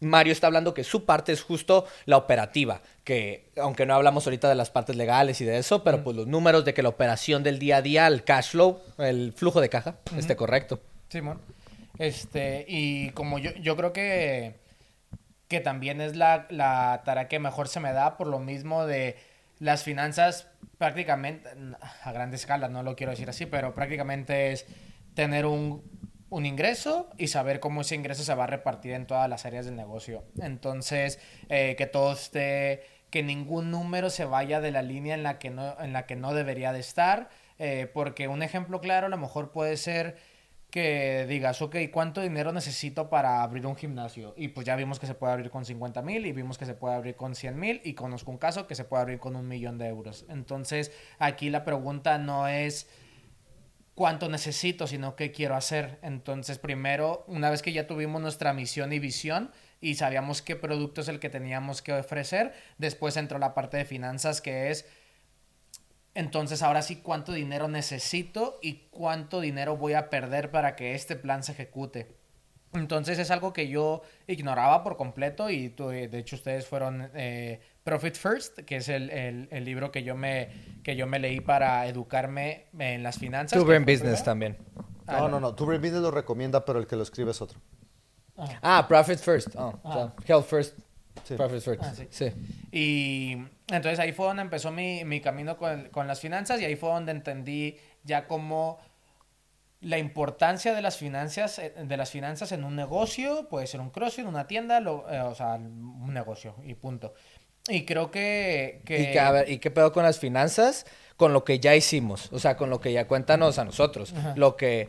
Mario está hablando que su parte es justo la operativa, que aunque no hablamos ahorita de las partes legales y de eso, pero pues los números de que la operación del día a día, el cash flow, el flujo de caja, esté correcto. Simón. Este, y como yo, yo creo que, que también es la, la tarea que mejor se me da por lo mismo de las finanzas prácticamente, a gran escala, no lo quiero decir así, pero prácticamente es tener un un ingreso y saber cómo ese ingreso se va a repartir en todas las áreas del negocio. Entonces, eh, que todo esté, que ningún número se vaya de la línea en la que no, en la que no debería de estar, eh, porque un ejemplo claro a lo mejor puede ser que digas, ok, ¿cuánto dinero necesito para abrir un gimnasio? Y pues ya vimos que se puede abrir con 50 mil y vimos que se puede abrir con 100 mil y conozco un caso que se puede abrir con un millón de euros. Entonces, aquí la pregunta no es cuánto necesito, sino qué quiero hacer. Entonces, primero, una vez que ya tuvimos nuestra misión y visión y sabíamos qué producto es el que teníamos que ofrecer, después entró la parte de finanzas que es, entonces ahora sí, cuánto dinero necesito y cuánto dinero voy a perder para que este plan se ejecute. Entonces es algo que yo ignoraba por completo y de hecho ustedes fueron eh, Profit First, que es el, el, libro que yo, me, que yo me leí para educarme en las finanzas. Tu Business también. Ah, no, no, no. Tu Business lo recomienda, pero el que lo escribe es otro. Ah, ah Profit First. Oh, health First. Profit First. Ah, sí. Y entonces ahí fue donde empezó mi, mi camino con, con las finanzas y ahí fue donde entendí ya cómo la importancia de las finanzas eh, de las finanzas en un negocio puede ser un crossfit una tienda lo, eh, o sea un negocio y punto y creo que... ¿Y, que, a ver, ¿Y qué pedo con las finanzas? Con lo que ya hicimos, o sea, con lo que ya cuéntanos a nosotros. Lo que,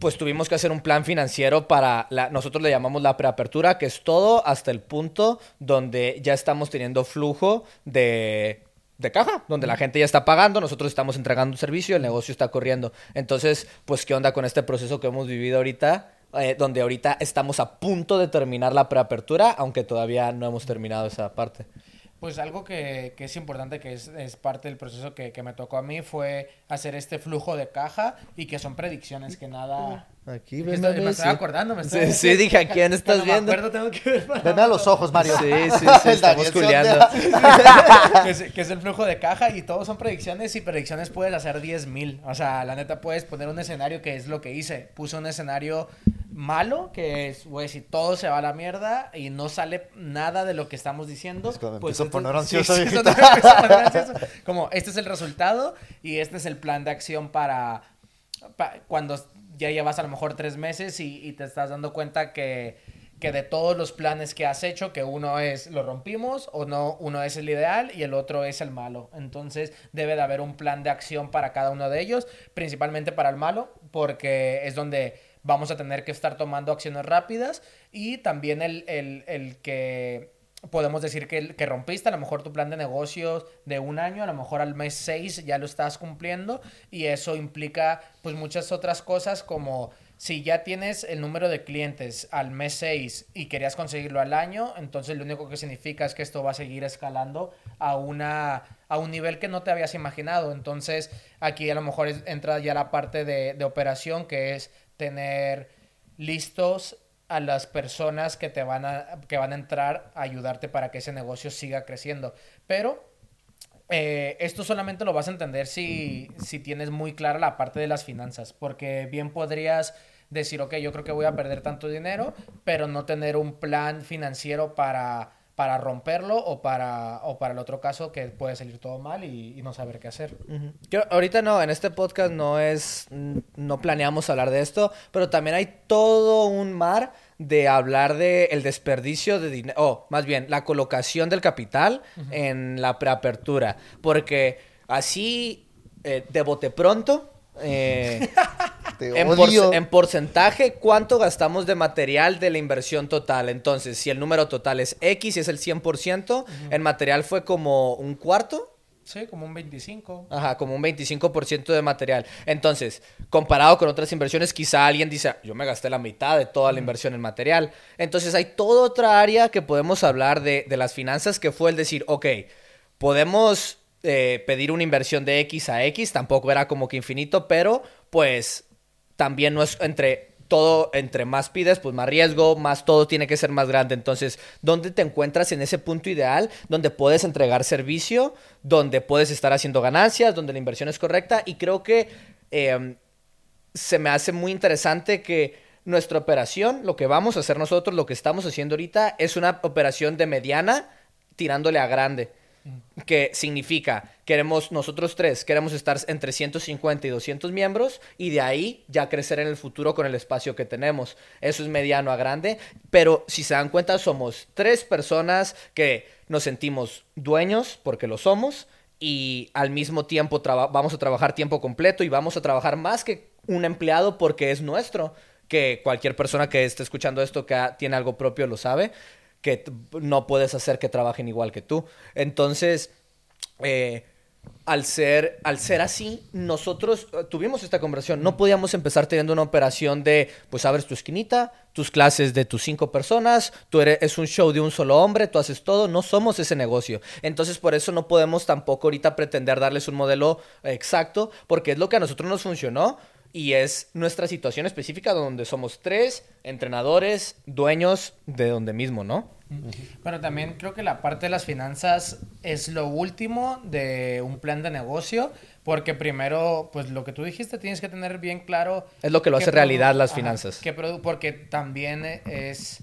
pues tuvimos que hacer un plan financiero para, la, nosotros le llamamos la preapertura, que es todo hasta el punto donde ya estamos teniendo flujo de de caja, donde la gente ya está pagando, nosotros estamos entregando un servicio, el negocio está corriendo. Entonces, pues, ¿qué onda con este proceso que hemos vivido ahorita? Eh, donde ahorita estamos a punto de terminar la preapertura, aunque todavía no hemos terminado esa parte. Pues algo que, que es importante, que es, es, parte del proceso que, que, me tocó a mí, fue hacer este flujo de caja y que son predicciones que nada... Aquí, ven, me, me estoy acordando, me estoy... Sí, sí, dije, ¿a quién estás viendo? Me tengo que ver Ven a los ojos, Mario. Sí, sí, sí, estamos culiando. que, es, que, es, el flujo de caja y todos son predicciones y predicciones puedes hacer 10 mil. O sea, la neta puedes poner un escenario que es lo que hice. Puse un escenario malo, que es, güey, si todo se va a la mierda y no sale nada de lo que estamos diciendo, pues... poner ansioso, sí, a poner ansioso. Como, este es el resultado y este es el plan de acción para, para cuando ya llevas a lo mejor tres meses y, y te estás dando cuenta que que de todos los planes que has hecho, que uno es lo rompimos o no, uno es el ideal y el otro es el malo. Entonces debe de haber un plan de acción para cada uno de ellos, principalmente para el malo, porque es donde vamos a tener que estar tomando acciones rápidas y también el, el, el que podemos decir que, que, rompiste a lo mejor tu plan de negocios de un año, a lo mejor al mes 6 ya lo estás cumpliendo y eso implica pues muchas otras cosas como si ya tienes el número de clientes al mes 6 y querías conseguirlo al año, entonces lo único que significa es que esto va a seguir escalando a, una, a un nivel que no te habías imaginado. Entonces aquí a lo mejor entra ya la parte de, de operación que es tener listos a las personas que te van a, que van a entrar a ayudarte para que ese negocio siga creciendo. Pero eh, esto solamente lo vas a entender si, si tienes muy clara la parte de las finanzas, porque bien podrías decir, ok, yo creo que voy a perder tanto dinero, pero no tener un plan financiero para, para romperlo o para, o para el otro caso que puede salir todo mal y, no saber qué hacer. ahorita no, en este podcast no es, no planeamos hablar de esto, pero también hay todo un mar de hablar de el desperdicio de dinero, o más bien la colocación del capital en la preapertura, porque así eh, de bote pronto eh, en, porcentaje, ¿cuánto gastamos de material de la inversión total? Entonces, si el número total es X y es el 100%, el material fue como un cuarto. Sí, como un 25. Ajá, como un 25% de material. Entonces, comparado con otras inversiones, quizá alguien dice, yo me gasté la mitad de toda la inversión en material. Entonces, hay toda otra área que podemos hablar de, de las finanzas que fue el decir, ok, podemos eh, pedir una inversión de X a X, tampoco era como que infinito, pero pues también no es entre todo, entre más pides, pues más riesgo, más todo tiene que ser más grande. Entonces, ¿dónde te encuentras en ese punto ideal donde puedes entregar servicio, donde puedes estar haciendo ganancias, donde la inversión es correcta? Y creo que em, se me hace muy interesante que nuestra operación, lo que vamos a hacer nosotros, lo que estamos haciendo ahorita, es una operación de mediana tirándole a grande que significa, queremos nosotros tres, queremos estar entre 150 y 200 miembros y de ahí ya crecer en el futuro con el espacio que tenemos. Eso es mediano a grande, pero si se dan cuenta somos tres personas que nos sentimos dueños porque lo somos y al mismo tiempo vamos a trabajar tiempo completo y vamos a trabajar más que un empleado porque es nuestro que cualquier persona que esté escuchando esto que tiene algo propio lo sabe que no puedes hacer que trabajen igual que tú. Entonces, eh, al, ser, al ser así, nosotros eh, tuvimos esta conversación. No podíamos empezar teniendo una operación de, pues abres tu esquinita, tus clases de tus cinco personas, tú eres, es un show de un solo hombre, tú haces todo, no somos ese negocio. Entonces, por eso no podemos tampoco ahorita pretender darles un modelo exacto, porque es lo que a nosotros nos funcionó y es nuestra situación específica donde somos tres entrenadores, dueños de donde mismo, ¿no? Pero también creo que la parte de las finanzas es lo último de un plan de negocio, porque primero, pues lo que tú dijiste, tienes que tener bien claro... Es lo que lo hace realidad las finanzas. porque también es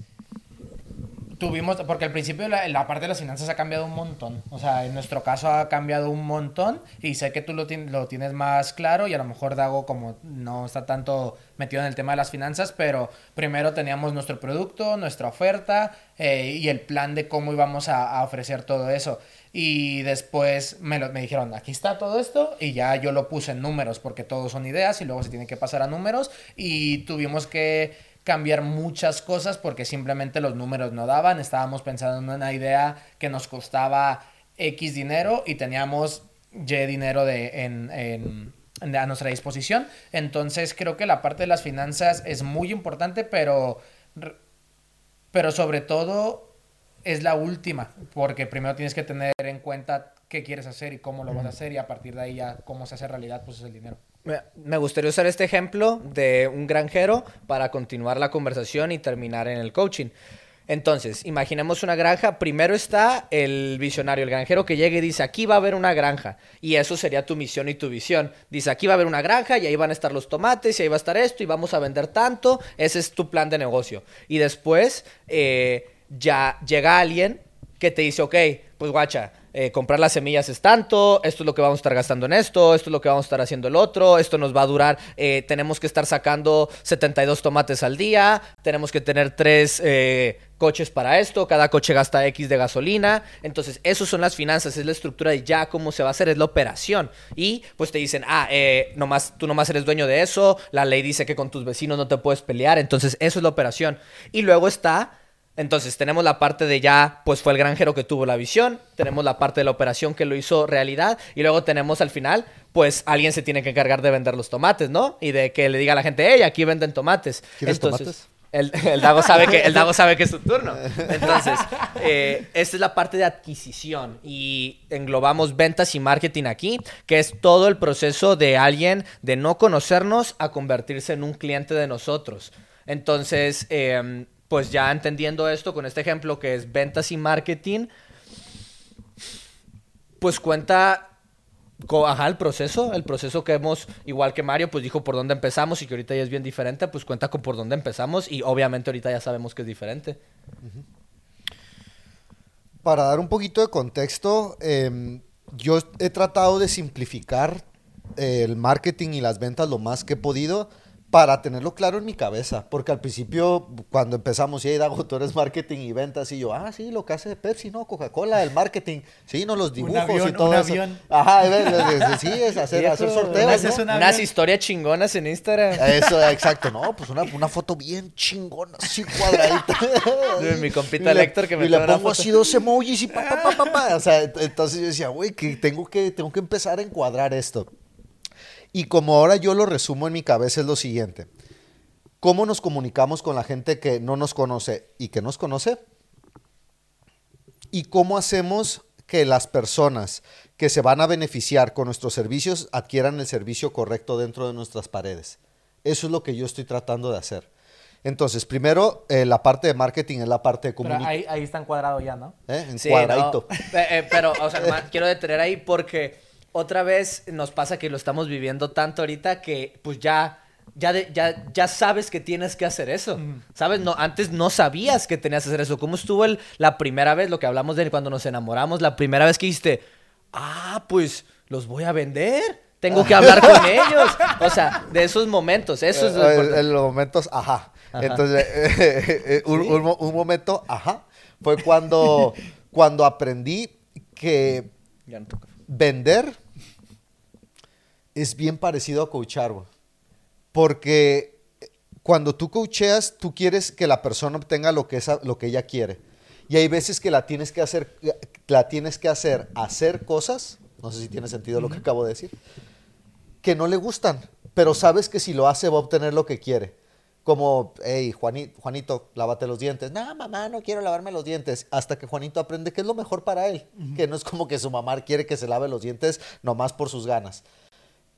tuvimos, porque al principio la, la, parte de las finanzas ha cambiado un montón. O sea, en nuestro caso ha cambiado un montón y sé que tú lo, lo tienes más claro y a lo mejor Dago como no está tanto metido en el tema de las finanzas, pero primero teníamos nuestro producto, nuestra oferta eh, y el plan de cómo íbamos a, a ofrecer todo eso. Y después me, lo, me dijeron, aquí está todo esto y ya yo lo puse en números porque todos son ideas y luego se tiene que pasar a números y tuvimos que cambiar muchas cosas porque simplemente los números no daban. Estábamos pensando en una idea que nos costaba X dinero y teníamos Y dinero de, en, a nuestra disposición. Entonces creo que la parte de las finanzas es muy importante, pero, pero sobre todo es la última, porque primero tienes que tener en cuenta qué quieres hacer y cómo lo vas a hacer y a partir de ahí ya cómo se hace realidad, pues es el dinero. Me gustaría usar este ejemplo de un granjero para continuar la conversación y terminar en el coaching. Entonces, imaginemos una granja. Primero está el visionario, el granjero que llega y dice, aquí va a haber una granja. Y eso sería tu misión y tu visión. Dice, aquí va a haber una granja y ahí van a estar los tomates y ahí va a estar esto y vamos a vender tanto. Ese es tu plan de negocio. Y después eh, ya llega alguien que te dice, ok, pues guacha, eh, comprar las semillas es tanto, esto es lo que vamos a estar gastando en esto, esto es lo que vamos a estar haciendo el otro, esto nos va a durar, eh, tenemos que estar sacando 72 tomates al día, tenemos que tener tres eh, coches para esto, cada coche gasta X de gasolina, entonces esas son las finanzas, es la estructura de ya cómo se va a hacer, es la operación. Y pues te dicen, ah, nomás, tú nomás eres dueño de eso, la ley dice que con tus vecinos no te puedes pelear, entonces eso es la operación. Y luego está entonces, tenemos la parte de ya, pues fue el granjero que tuvo la visión, tenemos la parte de la operación que lo hizo realidad, y luego tenemos al final, pues alguien se tiene que encargar de vender los tomates, ¿no? Y de que le diga a la gente, hey, aquí venden tomates. ¿Quieres Entonces, tomates? El, el Dago sabe que, el Dago sabe que es su turno. Entonces, eh, esta es la parte de adquisición y englobamos ventas y marketing aquí, que es todo el proceso de alguien de no conocernos a convertirse en un cliente de nosotros. Entonces, em, pues ya entendiendo esto con este ejemplo que es ventas y marketing, pues cuenta Ajá, el proceso, el proceso que hemos, igual que Mario, pues dijo por dónde empezamos y que ahorita ya es bien diferente, pues cuenta con por dónde empezamos y obviamente ahorita ya sabemos que es diferente. Para dar un poquito de contexto, em, yo he tratado de simplificar el marketing y las ventas lo más que he podido para tenerlo claro en mi cabeza. Porque al principio, cuando empezamos, y hey, Dago, tú eres marketing y ventas, y yo, ah, sí, lo que hace Pepsi, ¿no? Coca-Cola, el marketing, sí, no, los dibujos avión, y todo un eso. avión. Ajá, sí, es hacer, hacer Viejo, sorteos, haces ¿no? una- Unas historias chingonas en Instagram. Eso, exacto. No, pues una, una foto bien chingona, así cuadradita. De mi compita Y le- Héctor que me Y le pongo foto. así dos emojis y pa, pa, pa, pa, pa. O sea, ent- entonces yo decía, güey, que tengo, que tengo que empezar a encuadrar esto. Y como ahora yo lo resumo en mi cabeza es lo siguiente. ¿Cómo nos comunicamos con la gente que no nos conoce y que nos conoce? ¿Y cómo hacemos que las personas que se van a beneficiar con nuestros servicios adquieran el servicio correcto dentro de nuestras paredes? Eso es lo que yo estoy tratando de hacer. Entonces, primero, eh, la parte de marketing es la parte de comunicación. ahí, ahí está encuadrado ya, ¿no? En Sí, cuadradito. no, eh, eh, pero, o sea, quiero detener ahí porque otra vez nos pasa que lo estamos viviendo tanto ahorita que pues ya, ya, de- ya, ya sabes que tienes que hacer eso. ¿Sabes? No, antes no sabías que tenías que hacer eso. ¿Cómo estuvo el, la primera vez, lo que hablamos de cuando nos enamoramos, la primera vez que dijiste, ah, pues los voy a vender? Tengo que hablar con ellos. O sea, de esos momentos, eso es lo Eh, importante. en los momentos, ajá. Ajá. Entonces, eh, eh, un, un un momento, ajá, fue cuando, cuando aprendí que Ya no toca. vender es bien parecido a coachar, güey. Porque cuando tú coacheas, tú quieres que la persona obtenga lo que, esa, lo que ella quiere. Y hay veces que la tienes que hacer, la tienes que hacer, hacer cosas, no sé si tiene sentido lo que acabo de decir, que no le gustan, pero sabes que si lo hace va a obtener lo que quiere. Como, hey, Juanito, Juanito, lávate los dientes. No, mamá, no quiero lavarme los dientes. Hasta que Juanito aprende que es lo mejor para él. Que no es como que su mamá quiere que se lave los dientes nomás por sus ganas.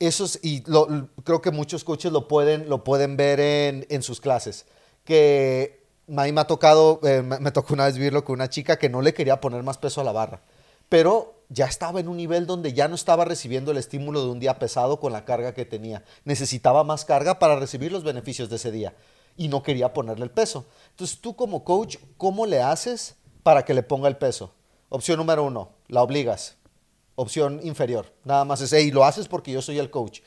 Eso es, y creo que muchos coaches lo pueden, lo pueden ver en, en sus clases. Que a mí me ha tocado, eh, me tocó una vez vivirlo con una chica que no le quería poner más peso a la barra. Pero ya estaba en un nivel donde ya no estaba recibiendo el estímulo de un día pesado con la carga que tenía. Necesitaba más carga para recibir los beneficios de ese día. Y no quería ponerle el peso. Entonces tú como coach, ¿cómo le haces para que le ponga el peso? Opción número uno, la obligas opción inferior. Nada más es, hey, lo haces porque yo soy el coach.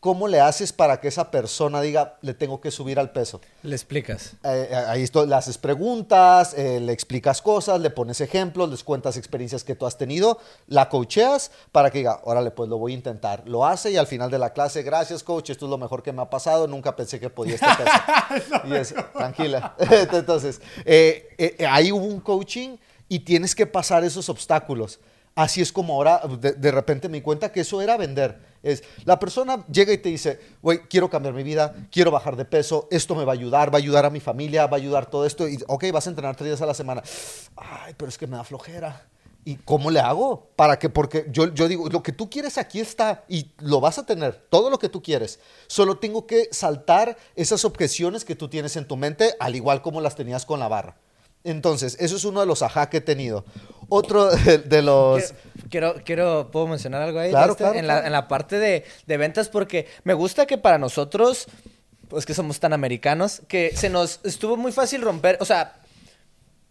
¿Cómo le haces para que esa persona diga, le tengo que subir al peso? Le explicas. Eh, ahí esto, le haces preguntas, eh, le explicas cosas, le pones ejemplos, les cuentas experiencias que tú has tenido, la coacheas para que diga, órale, pues lo voy a intentar. Lo hace y al final de la clase, gracias coach, esto es lo mejor que me ha pasado, nunca pensé que podía este peso. y es, tranquila. Entonces, eh, eh, ahí hubo un coaching y tienes que pasar esos obstáculos. Así es como ahora de, repente me cuenta que eso era vender. Es, la persona llega y te dice, güey, quiero cambiar mi vida, quiero bajar de peso, esto me va a ayudar, va a ayudar a mi familia, va a ayudar todo esto. Y, ok, vas a entrenar tres días a la semana. Ay, pero es que me da flojera. ¿Y cómo le hago? Para que, porque yo, yo digo, lo que tú quieres aquí está y lo vas a tener, todo lo que tú quieres. Solo tengo que saltar esas objeciones que tú tienes en tu mente, al igual como las tenías con la barra. Entonces, eso es uno de los ajá que he tenido. Otro de, de los... Quiero, quiero, ¿puedo mencionar algo ahí? Claro, Este? claro, en, la, en la parte de, de ventas, porque me gusta que para nosotros, pues que somos tan americanos, que se nos estuvo muy fácil romper, o sea,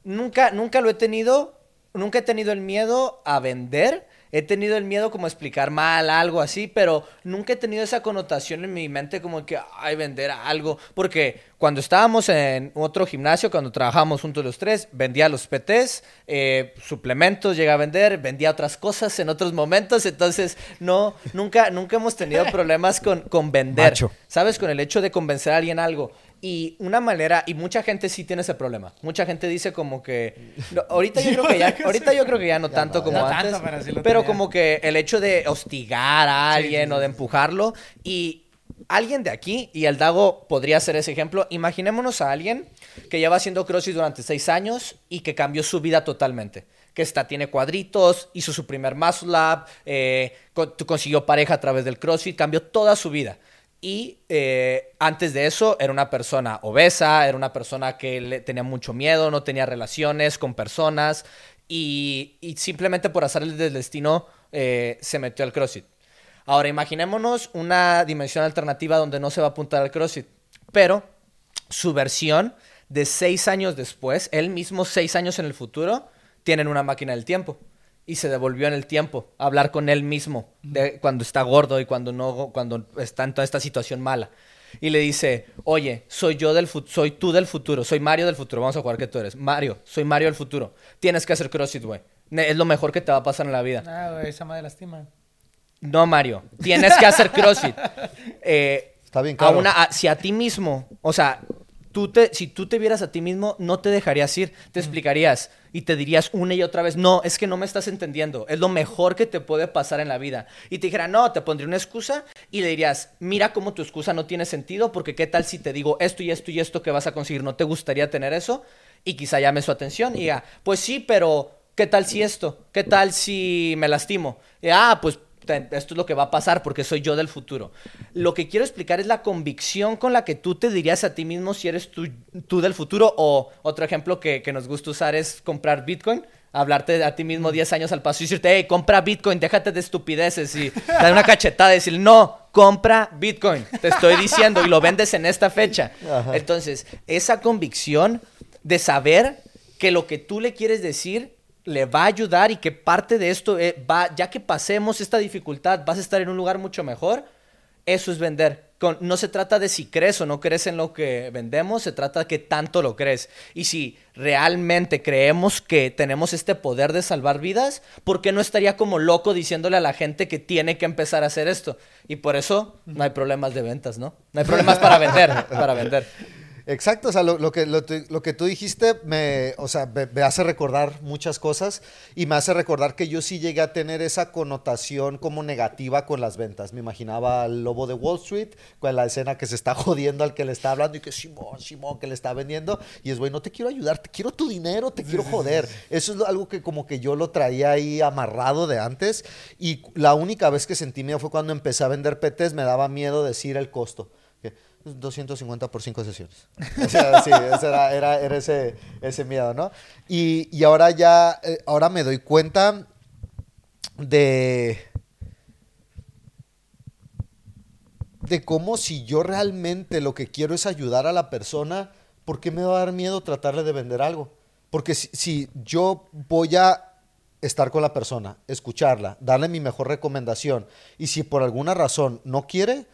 nunca, nunca lo he tenido nunca he tenido el miedo a vender. He tenido el miedo como a explicar mal algo así, pero nunca he tenido esa connotación en mi mente como que, ay, vender algo. Porque cuando estábamos en otro gimnasio, cuando trabajábamos juntos los tres, vendía los PTs, eh, suplementos, llegué a vender, vendía otras cosas en otros momentos. Entonces, no, nunca, nunca hemos tenido problemas con, con vender. Macho. ¿Sabes? Con el hecho de convencer a alguien algo. Y una manera, y mucha gente sí tiene ese problema. Mucha gente dice como que. no, ahorita yo creo que ya, ahorita yo creo que ya no tanto como no antes. tanto, pero sí como que el hecho de hostigar a alguien o de empujarlo. Y alguien de aquí, y el Dago podría ser ese ejemplo. Imaginémonos a alguien que lleva haciendo CrossFit durante seis años y que cambió su vida totalmente. Que está, tiene cuadritos, hizo su primer muscle up, eh, con- consiguió pareja a través del CrossFit, cambió toda su vida. Y eh, antes de eso era una persona obesa, era una persona que le tenía mucho miedo, no tenía relaciones con personas y, simplemente por azar del destino eh, se metió al CrossFit. Ahora imaginémonos una dimensión alternativa donde no se va a apuntar al CrossFit, pero su versión de seis años después, él mismo seis años en el futuro, tienen una máquina del tiempo. Y se devolvió en el tiempo a hablar con él mismo de cuando está gordo y cuando no, cuando está en toda esta situación mala. Y le dice, oye, soy yo del soy tú del futuro, soy Mario del futuro, vamos a jugar que tú eres. Mario, soy Mario del futuro. Tienes que hacer CrossFit, güey. Es lo mejor que te va a pasar en la vida. Ah, güey, esa madre lastima. No, Mario, tienes que hacer CrossFit. Eh, Está bien a claro. una- a- si a ti mismo, o sea, tú te, si tú te vieras a ti mismo, no te dejarías ir, te explicarías y te dirías una y otra vez, no, es que no me estás entendiendo, es lo mejor que te puede pasar en la vida. Y te dijera, no, te pondría una excusa y le dirías, mira cómo tu excusa no tiene sentido, porque qué tal si te digo esto y esto y esto que vas a conseguir, ¿no te gustaría tener eso? Y quizá llame su atención y diga, pues sí, pero ¿qué tal si esto? ¿Qué tal si me lastimo? Y, ah, pues esto es lo que va a pasar porque soy yo del futuro. Lo que quiero explicar es la convicción con la que tú te dirías a ti mismo si eres tú, tú del futuro o otro ejemplo que, que nos gusta usar es comprar Bitcoin. Hablarte a ti mismo 10 años al paso y decirte, hey, compra Bitcoin, déjate de estupideces y dar una cachetada y decir, no, compra Bitcoin, te estoy diciendo, y lo vendes en esta fecha. Ajá. Entonces, esa convicción de saber que lo que tú le quieres decir le va a ayudar y que parte de esto eh, va, ya que pasemos esta dificultad, vas a estar en un lugar mucho mejor. Eso es vender. Con- no se trata de si crees o no crees en lo que vendemos, se trata de que tanto lo crees. Y si realmente creemos que tenemos este poder de salvar vidas, ¿por qué no estaría como loco diciéndole a la gente que tiene que empezar a hacer esto? Y por eso no hay problemas de ventas, ¿no? No hay problemas para vender, para vender. Exacto, o sea, lo, lo que, lo, que tú dijiste me, o sea, me, me hace recordar muchas cosas y me hace recordar que yo sí llegué a tener esa connotación como negativa con las ventas. Me imaginaba al lobo de Wall Street con la escena que se está jodiendo al que le está hablando y que Simón, Simón, que le está vendiendo y es, güey, no te quiero ayudar, te quiero tu dinero, te quiero joder. Eso es algo que como que yo lo traía ahí amarrado de antes y la única vez que sentí miedo fue cuando empecé a vender PTs, me daba miedo decir el costo. Que 250 por 5 sesiones. Sí, era, era, ese, miedo, ¿no? Y, ahora ya, eh, ahora me doy cuenta de, de cómo si yo realmente lo que quiero es ayudar a la persona, ¿por qué me va a dar miedo tratarle de vender algo? Porque si yo voy a estar con la persona, escucharla, darle mi mejor recomendación, y si por alguna razón no quiere,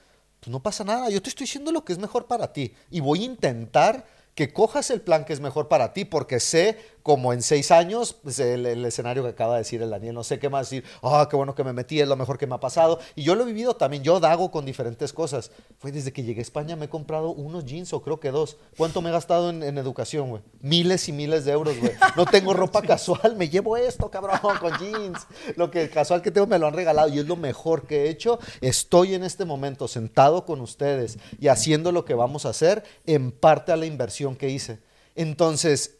pues no pasa nada, yo te estoy diciendo lo que es mejor para ti, y voy a intentar que cojas el plan que es mejor para ti, porque sé, como en seis años, pues, el, el escenario que acaba de decir el Daniel, no sé qué más decir, ah, qué bueno que me metí, es lo mejor que me ha pasado, y yo lo he vivido también, yo dago con diferentes cosas. Fue desde que llegué a España me he comprado unos jeans, o creo que dos. ¿Cuánto me he gastado en, en educación, güey? Miles y miles de euros, güey. No tengo ropa casual, me llevo esto, cabrón, con jeans. Lo que casual que tengo me lo han regalado, y es lo mejor que he hecho. Estoy en este momento sentado con ustedes y haciendo lo que vamos a hacer en parte a la inversión que hice. Entonces,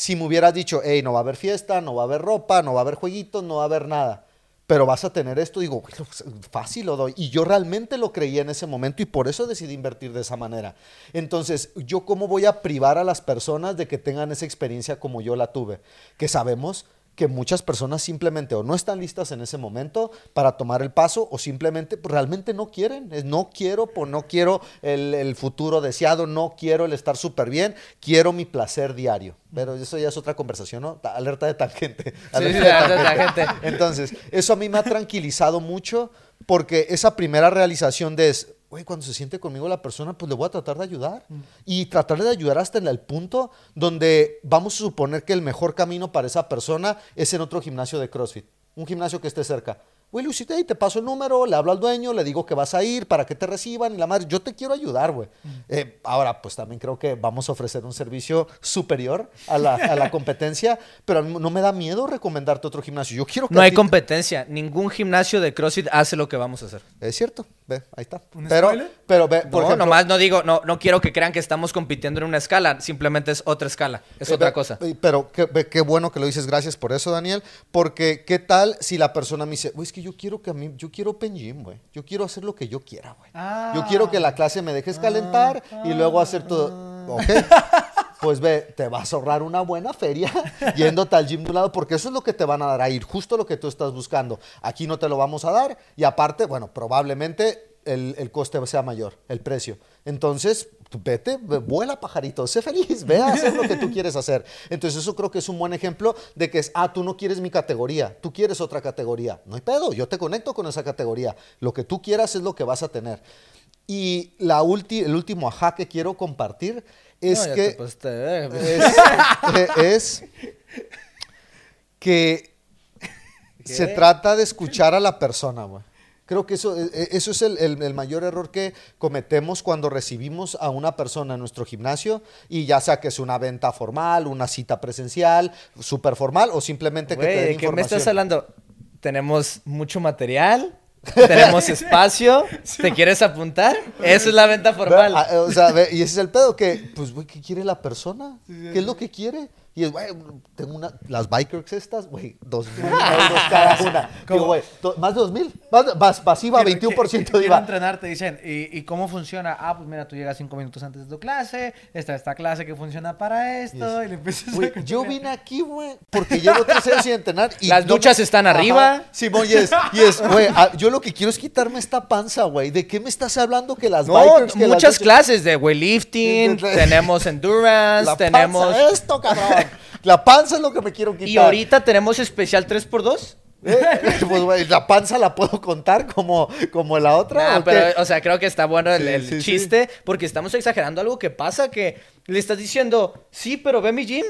si me hubieras dicho, hey, no va a haber fiesta, no va a haber ropa, no va a haber jueguitos, no va a haber nada, pero vas a tener esto, digo, "Bueno, pues, fácil lo doy. Y yo realmente lo creía en ese momento y por eso decidí invertir de esa manera. Entonces, ¿yo cómo voy a privar a las personas de que tengan esa experiencia como yo la tuve? Que sabemos que muchas personas simplemente o no están listas en ese momento para tomar el paso o simplemente pues, realmente no quieren. No quiero, pues, no quiero el, el futuro deseado, no quiero el estar súper bien, quiero mi placer diario. Pero eso ya es otra conversación, ¿no? Ta- Alerta de tangente. Alerta sí, de alerta de tangente. tangente. Entonces, eso a mí me ha tranquilizado mucho porque esa primera realización de es, güey, cuando se siente conmigo la persona, pues le voy a tratar de ayudar. Y tratarle de ayudar hasta el punto donde vamos a suponer que el mejor camino para esa persona es en otro gimnasio de CrossFit, un gimnasio que esté cerca. Güey, Luisita, ahí te paso el número, le hablo al dueño, le digo que vas a ir para que te reciban y la madre, yo te quiero ayudar, güey. Eh, ahora, pues también creo que vamos a ofrecer un servicio superior a la, a la competencia, pero a mí no me da miedo recomendarte otro gimnasio. Yo quiero que No hay competencia. Ningún gimnasio de CrossFit hace lo que vamos a hacer. Es cierto, ve, ahí está. ¿Un Pero, pero ve, por no, ejemplo, nomás no digo, no, no quiero que crean que estamos compitiendo en una escala. Simplemente es otra escala. Es eh, otra ve- cosa. eh, Pero qué bueno que lo dices, gracias por eso, Daniel. Porque qué tal si la persona me dice, güey, es que yo quiero que a mí, yo quiero Open Gym, güey. Yo quiero hacer lo que yo quiera, güey. Ah. Yo quiero que la clase me dejes calentar y luego hacer todo. ¿Ok? Pues ve, te vas a ahorrar una buena feria yéndote al gym de un lado, porque eso es lo que te van a dar ahí, justo lo que tú estás buscando. Aquí no te lo vamos a dar y aparte, bueno, probablemente el, el coste sea mayor, el precio. Entonces, vete, ve- vuela pajarito, sé feliz, ve a hacer lo que tú quieres hacer. Entonces, eso creo que es un buen ejemplo de que es, ah, tú no quieres mi categoría, tú quieres otra categoría. No hay pedo, yo te conecto con esa categoría. Lo que tú quieras es lo que vas a tener. Y la ulti- el último ajá que quiero compartir es No, que te es, eh, es que se trata de escuchar a la persona, güey. Creo que eso, eh, eso es el, el- el mayor error que cometemos cuando recibimos a una persona en nuestro gimnasio y ya sea que es una venta formal, una cita presencial, súper formal o simplemente que te den ¿de qué me estás hablando? Tenemos mucho material, tenemos espacio. ¿Te quieres apuntar? Esa es la venta Ve, formal. o sea, ve, y ese es el pedo que, pues, güey, ¿qué quiere la persona? ¿Qué es lo que quiere? Y es, güey, tengo una, las bikers estas, güey, dos mil euros cada una. Digo, güey, más de dos mil, más, más pasiva, Quiero- 21% de quiero IVA. entrenar, te dicen, ¿y, y cómo funciona? Ah, pues mira, tú llegas cinco minutos antes de tu clase, está esta clase que funciona para esto, y, le empiezas Güey, a yo vine aquí, güey, porque llevo tres años sin entrenar. Y Las no duchas me- están arriba. Simón, y es, y es, güey, ah, yo lo que quiero es quitarme esta panza, güey. ¿De qué me estás hablando que las No, bikers, que las muchas duchas- clases de weightlifting, tenemos endurance, La tenemos... panza, esto, cabrón. La panza es lo que me quiero quitar. Y ahorita tenemos especial 3x2. Eh, pues, güey, la panza la puedo contar como, como la otra. Nah, ¿o pero, qué? o sea, creo que está bueno el, Sí, el sí, sí. chiste porque estamos exagerando algo que pasa que le estás diciendo, sí, pero ve mi gym.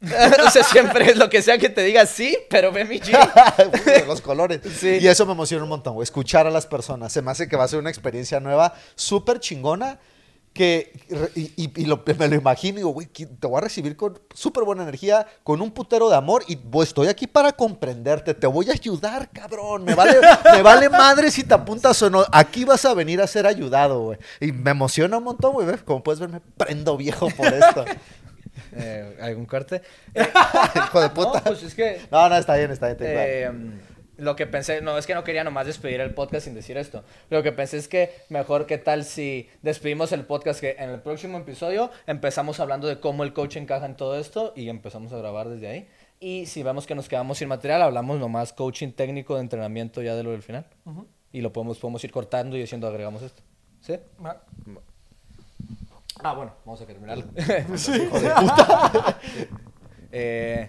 o sea, siempre es lo que sea que te diga, sí, pero ve mi gym. Los colores. Sí. Y eso me emociona un montón, güey. Escuchar a las personas. Se me hace que va a ser una experiencia nueva, súper chingona. Que, y, y- y lo- me lo imagino y digo, güey, te voy a recibir con súper buena energía, con un putero de amor y estoy aquí para comprenderte, te voy a ayudar, cabrón, me vale, me vale madre si te apuntas o no, aquí vas a venir a ser ayudado, güey. Y me emociona un montón, güey, como puedes ver, me prendo viejo por esto. Eh, ¿Algún corte? Hijo de No, puta. pues es que No, no, está bien, está bien. está bien. Eh, lo que pensé, no, es que no quería nomás despedir el podcast sin decir esto. Lo que pensé es que mejor qué tal si despedimos el podcast que en el próximo episodio empezamos hablando de cómo el coach encaja en todo esto y empezamos a grabar desde ahí. Y si vemos que nos quedamos sin material, hablamos nomás coaching técnico de entrenamiento ya de lo del final. Y lo podemos, podemos ir cortando y diciendo agregamos esto. ¿Sí? Ah, bueno, vamos a terminarlo. Hijo de puta. Eh.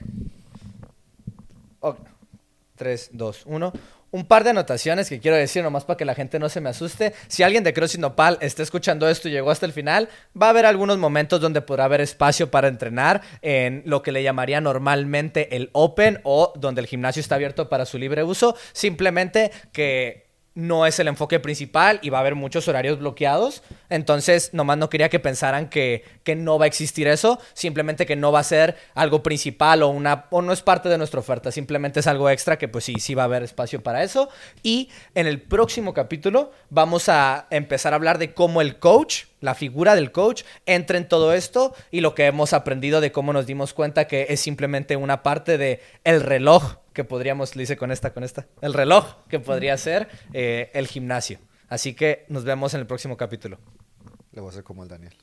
3, 2, 1. Un par de anotaciones que quiero decir nomás para que la gente no se me asuste. Si alguien de CrossFit Nopal está escuchando esto y llegó hasta el final, va a haber algunos momentos donde podrá haber espacio para entrenar en lo que le llamaría normalmente el Open o donde el gimnasio está abierto para su libre uso. Simplemente que no es el enfoque principal y va a haber muchos horarios bloqueados. Entonces, nomás no quería que pensaran que, que no va a existir eso. Simplemente que no va a ser algo principal o, una, o no es parte de nuestra oferta. Simplemente es algo extra que pues sí, sí va a haber espacio para eso. Y en el próximo capítulo vamos a empezar a hablar de cómo el coach, la figura del coach, entra en todo esto y lo que hemos aprendido de cómo nos dimos cuenta que es simplemente una parte de el reloj que podríamos, le hice con esta, con esta, el reloj que podría ser eh, el gimnasio. Así que nos vemos en el próximo capítulo. Le voy a hacer como el Daniel.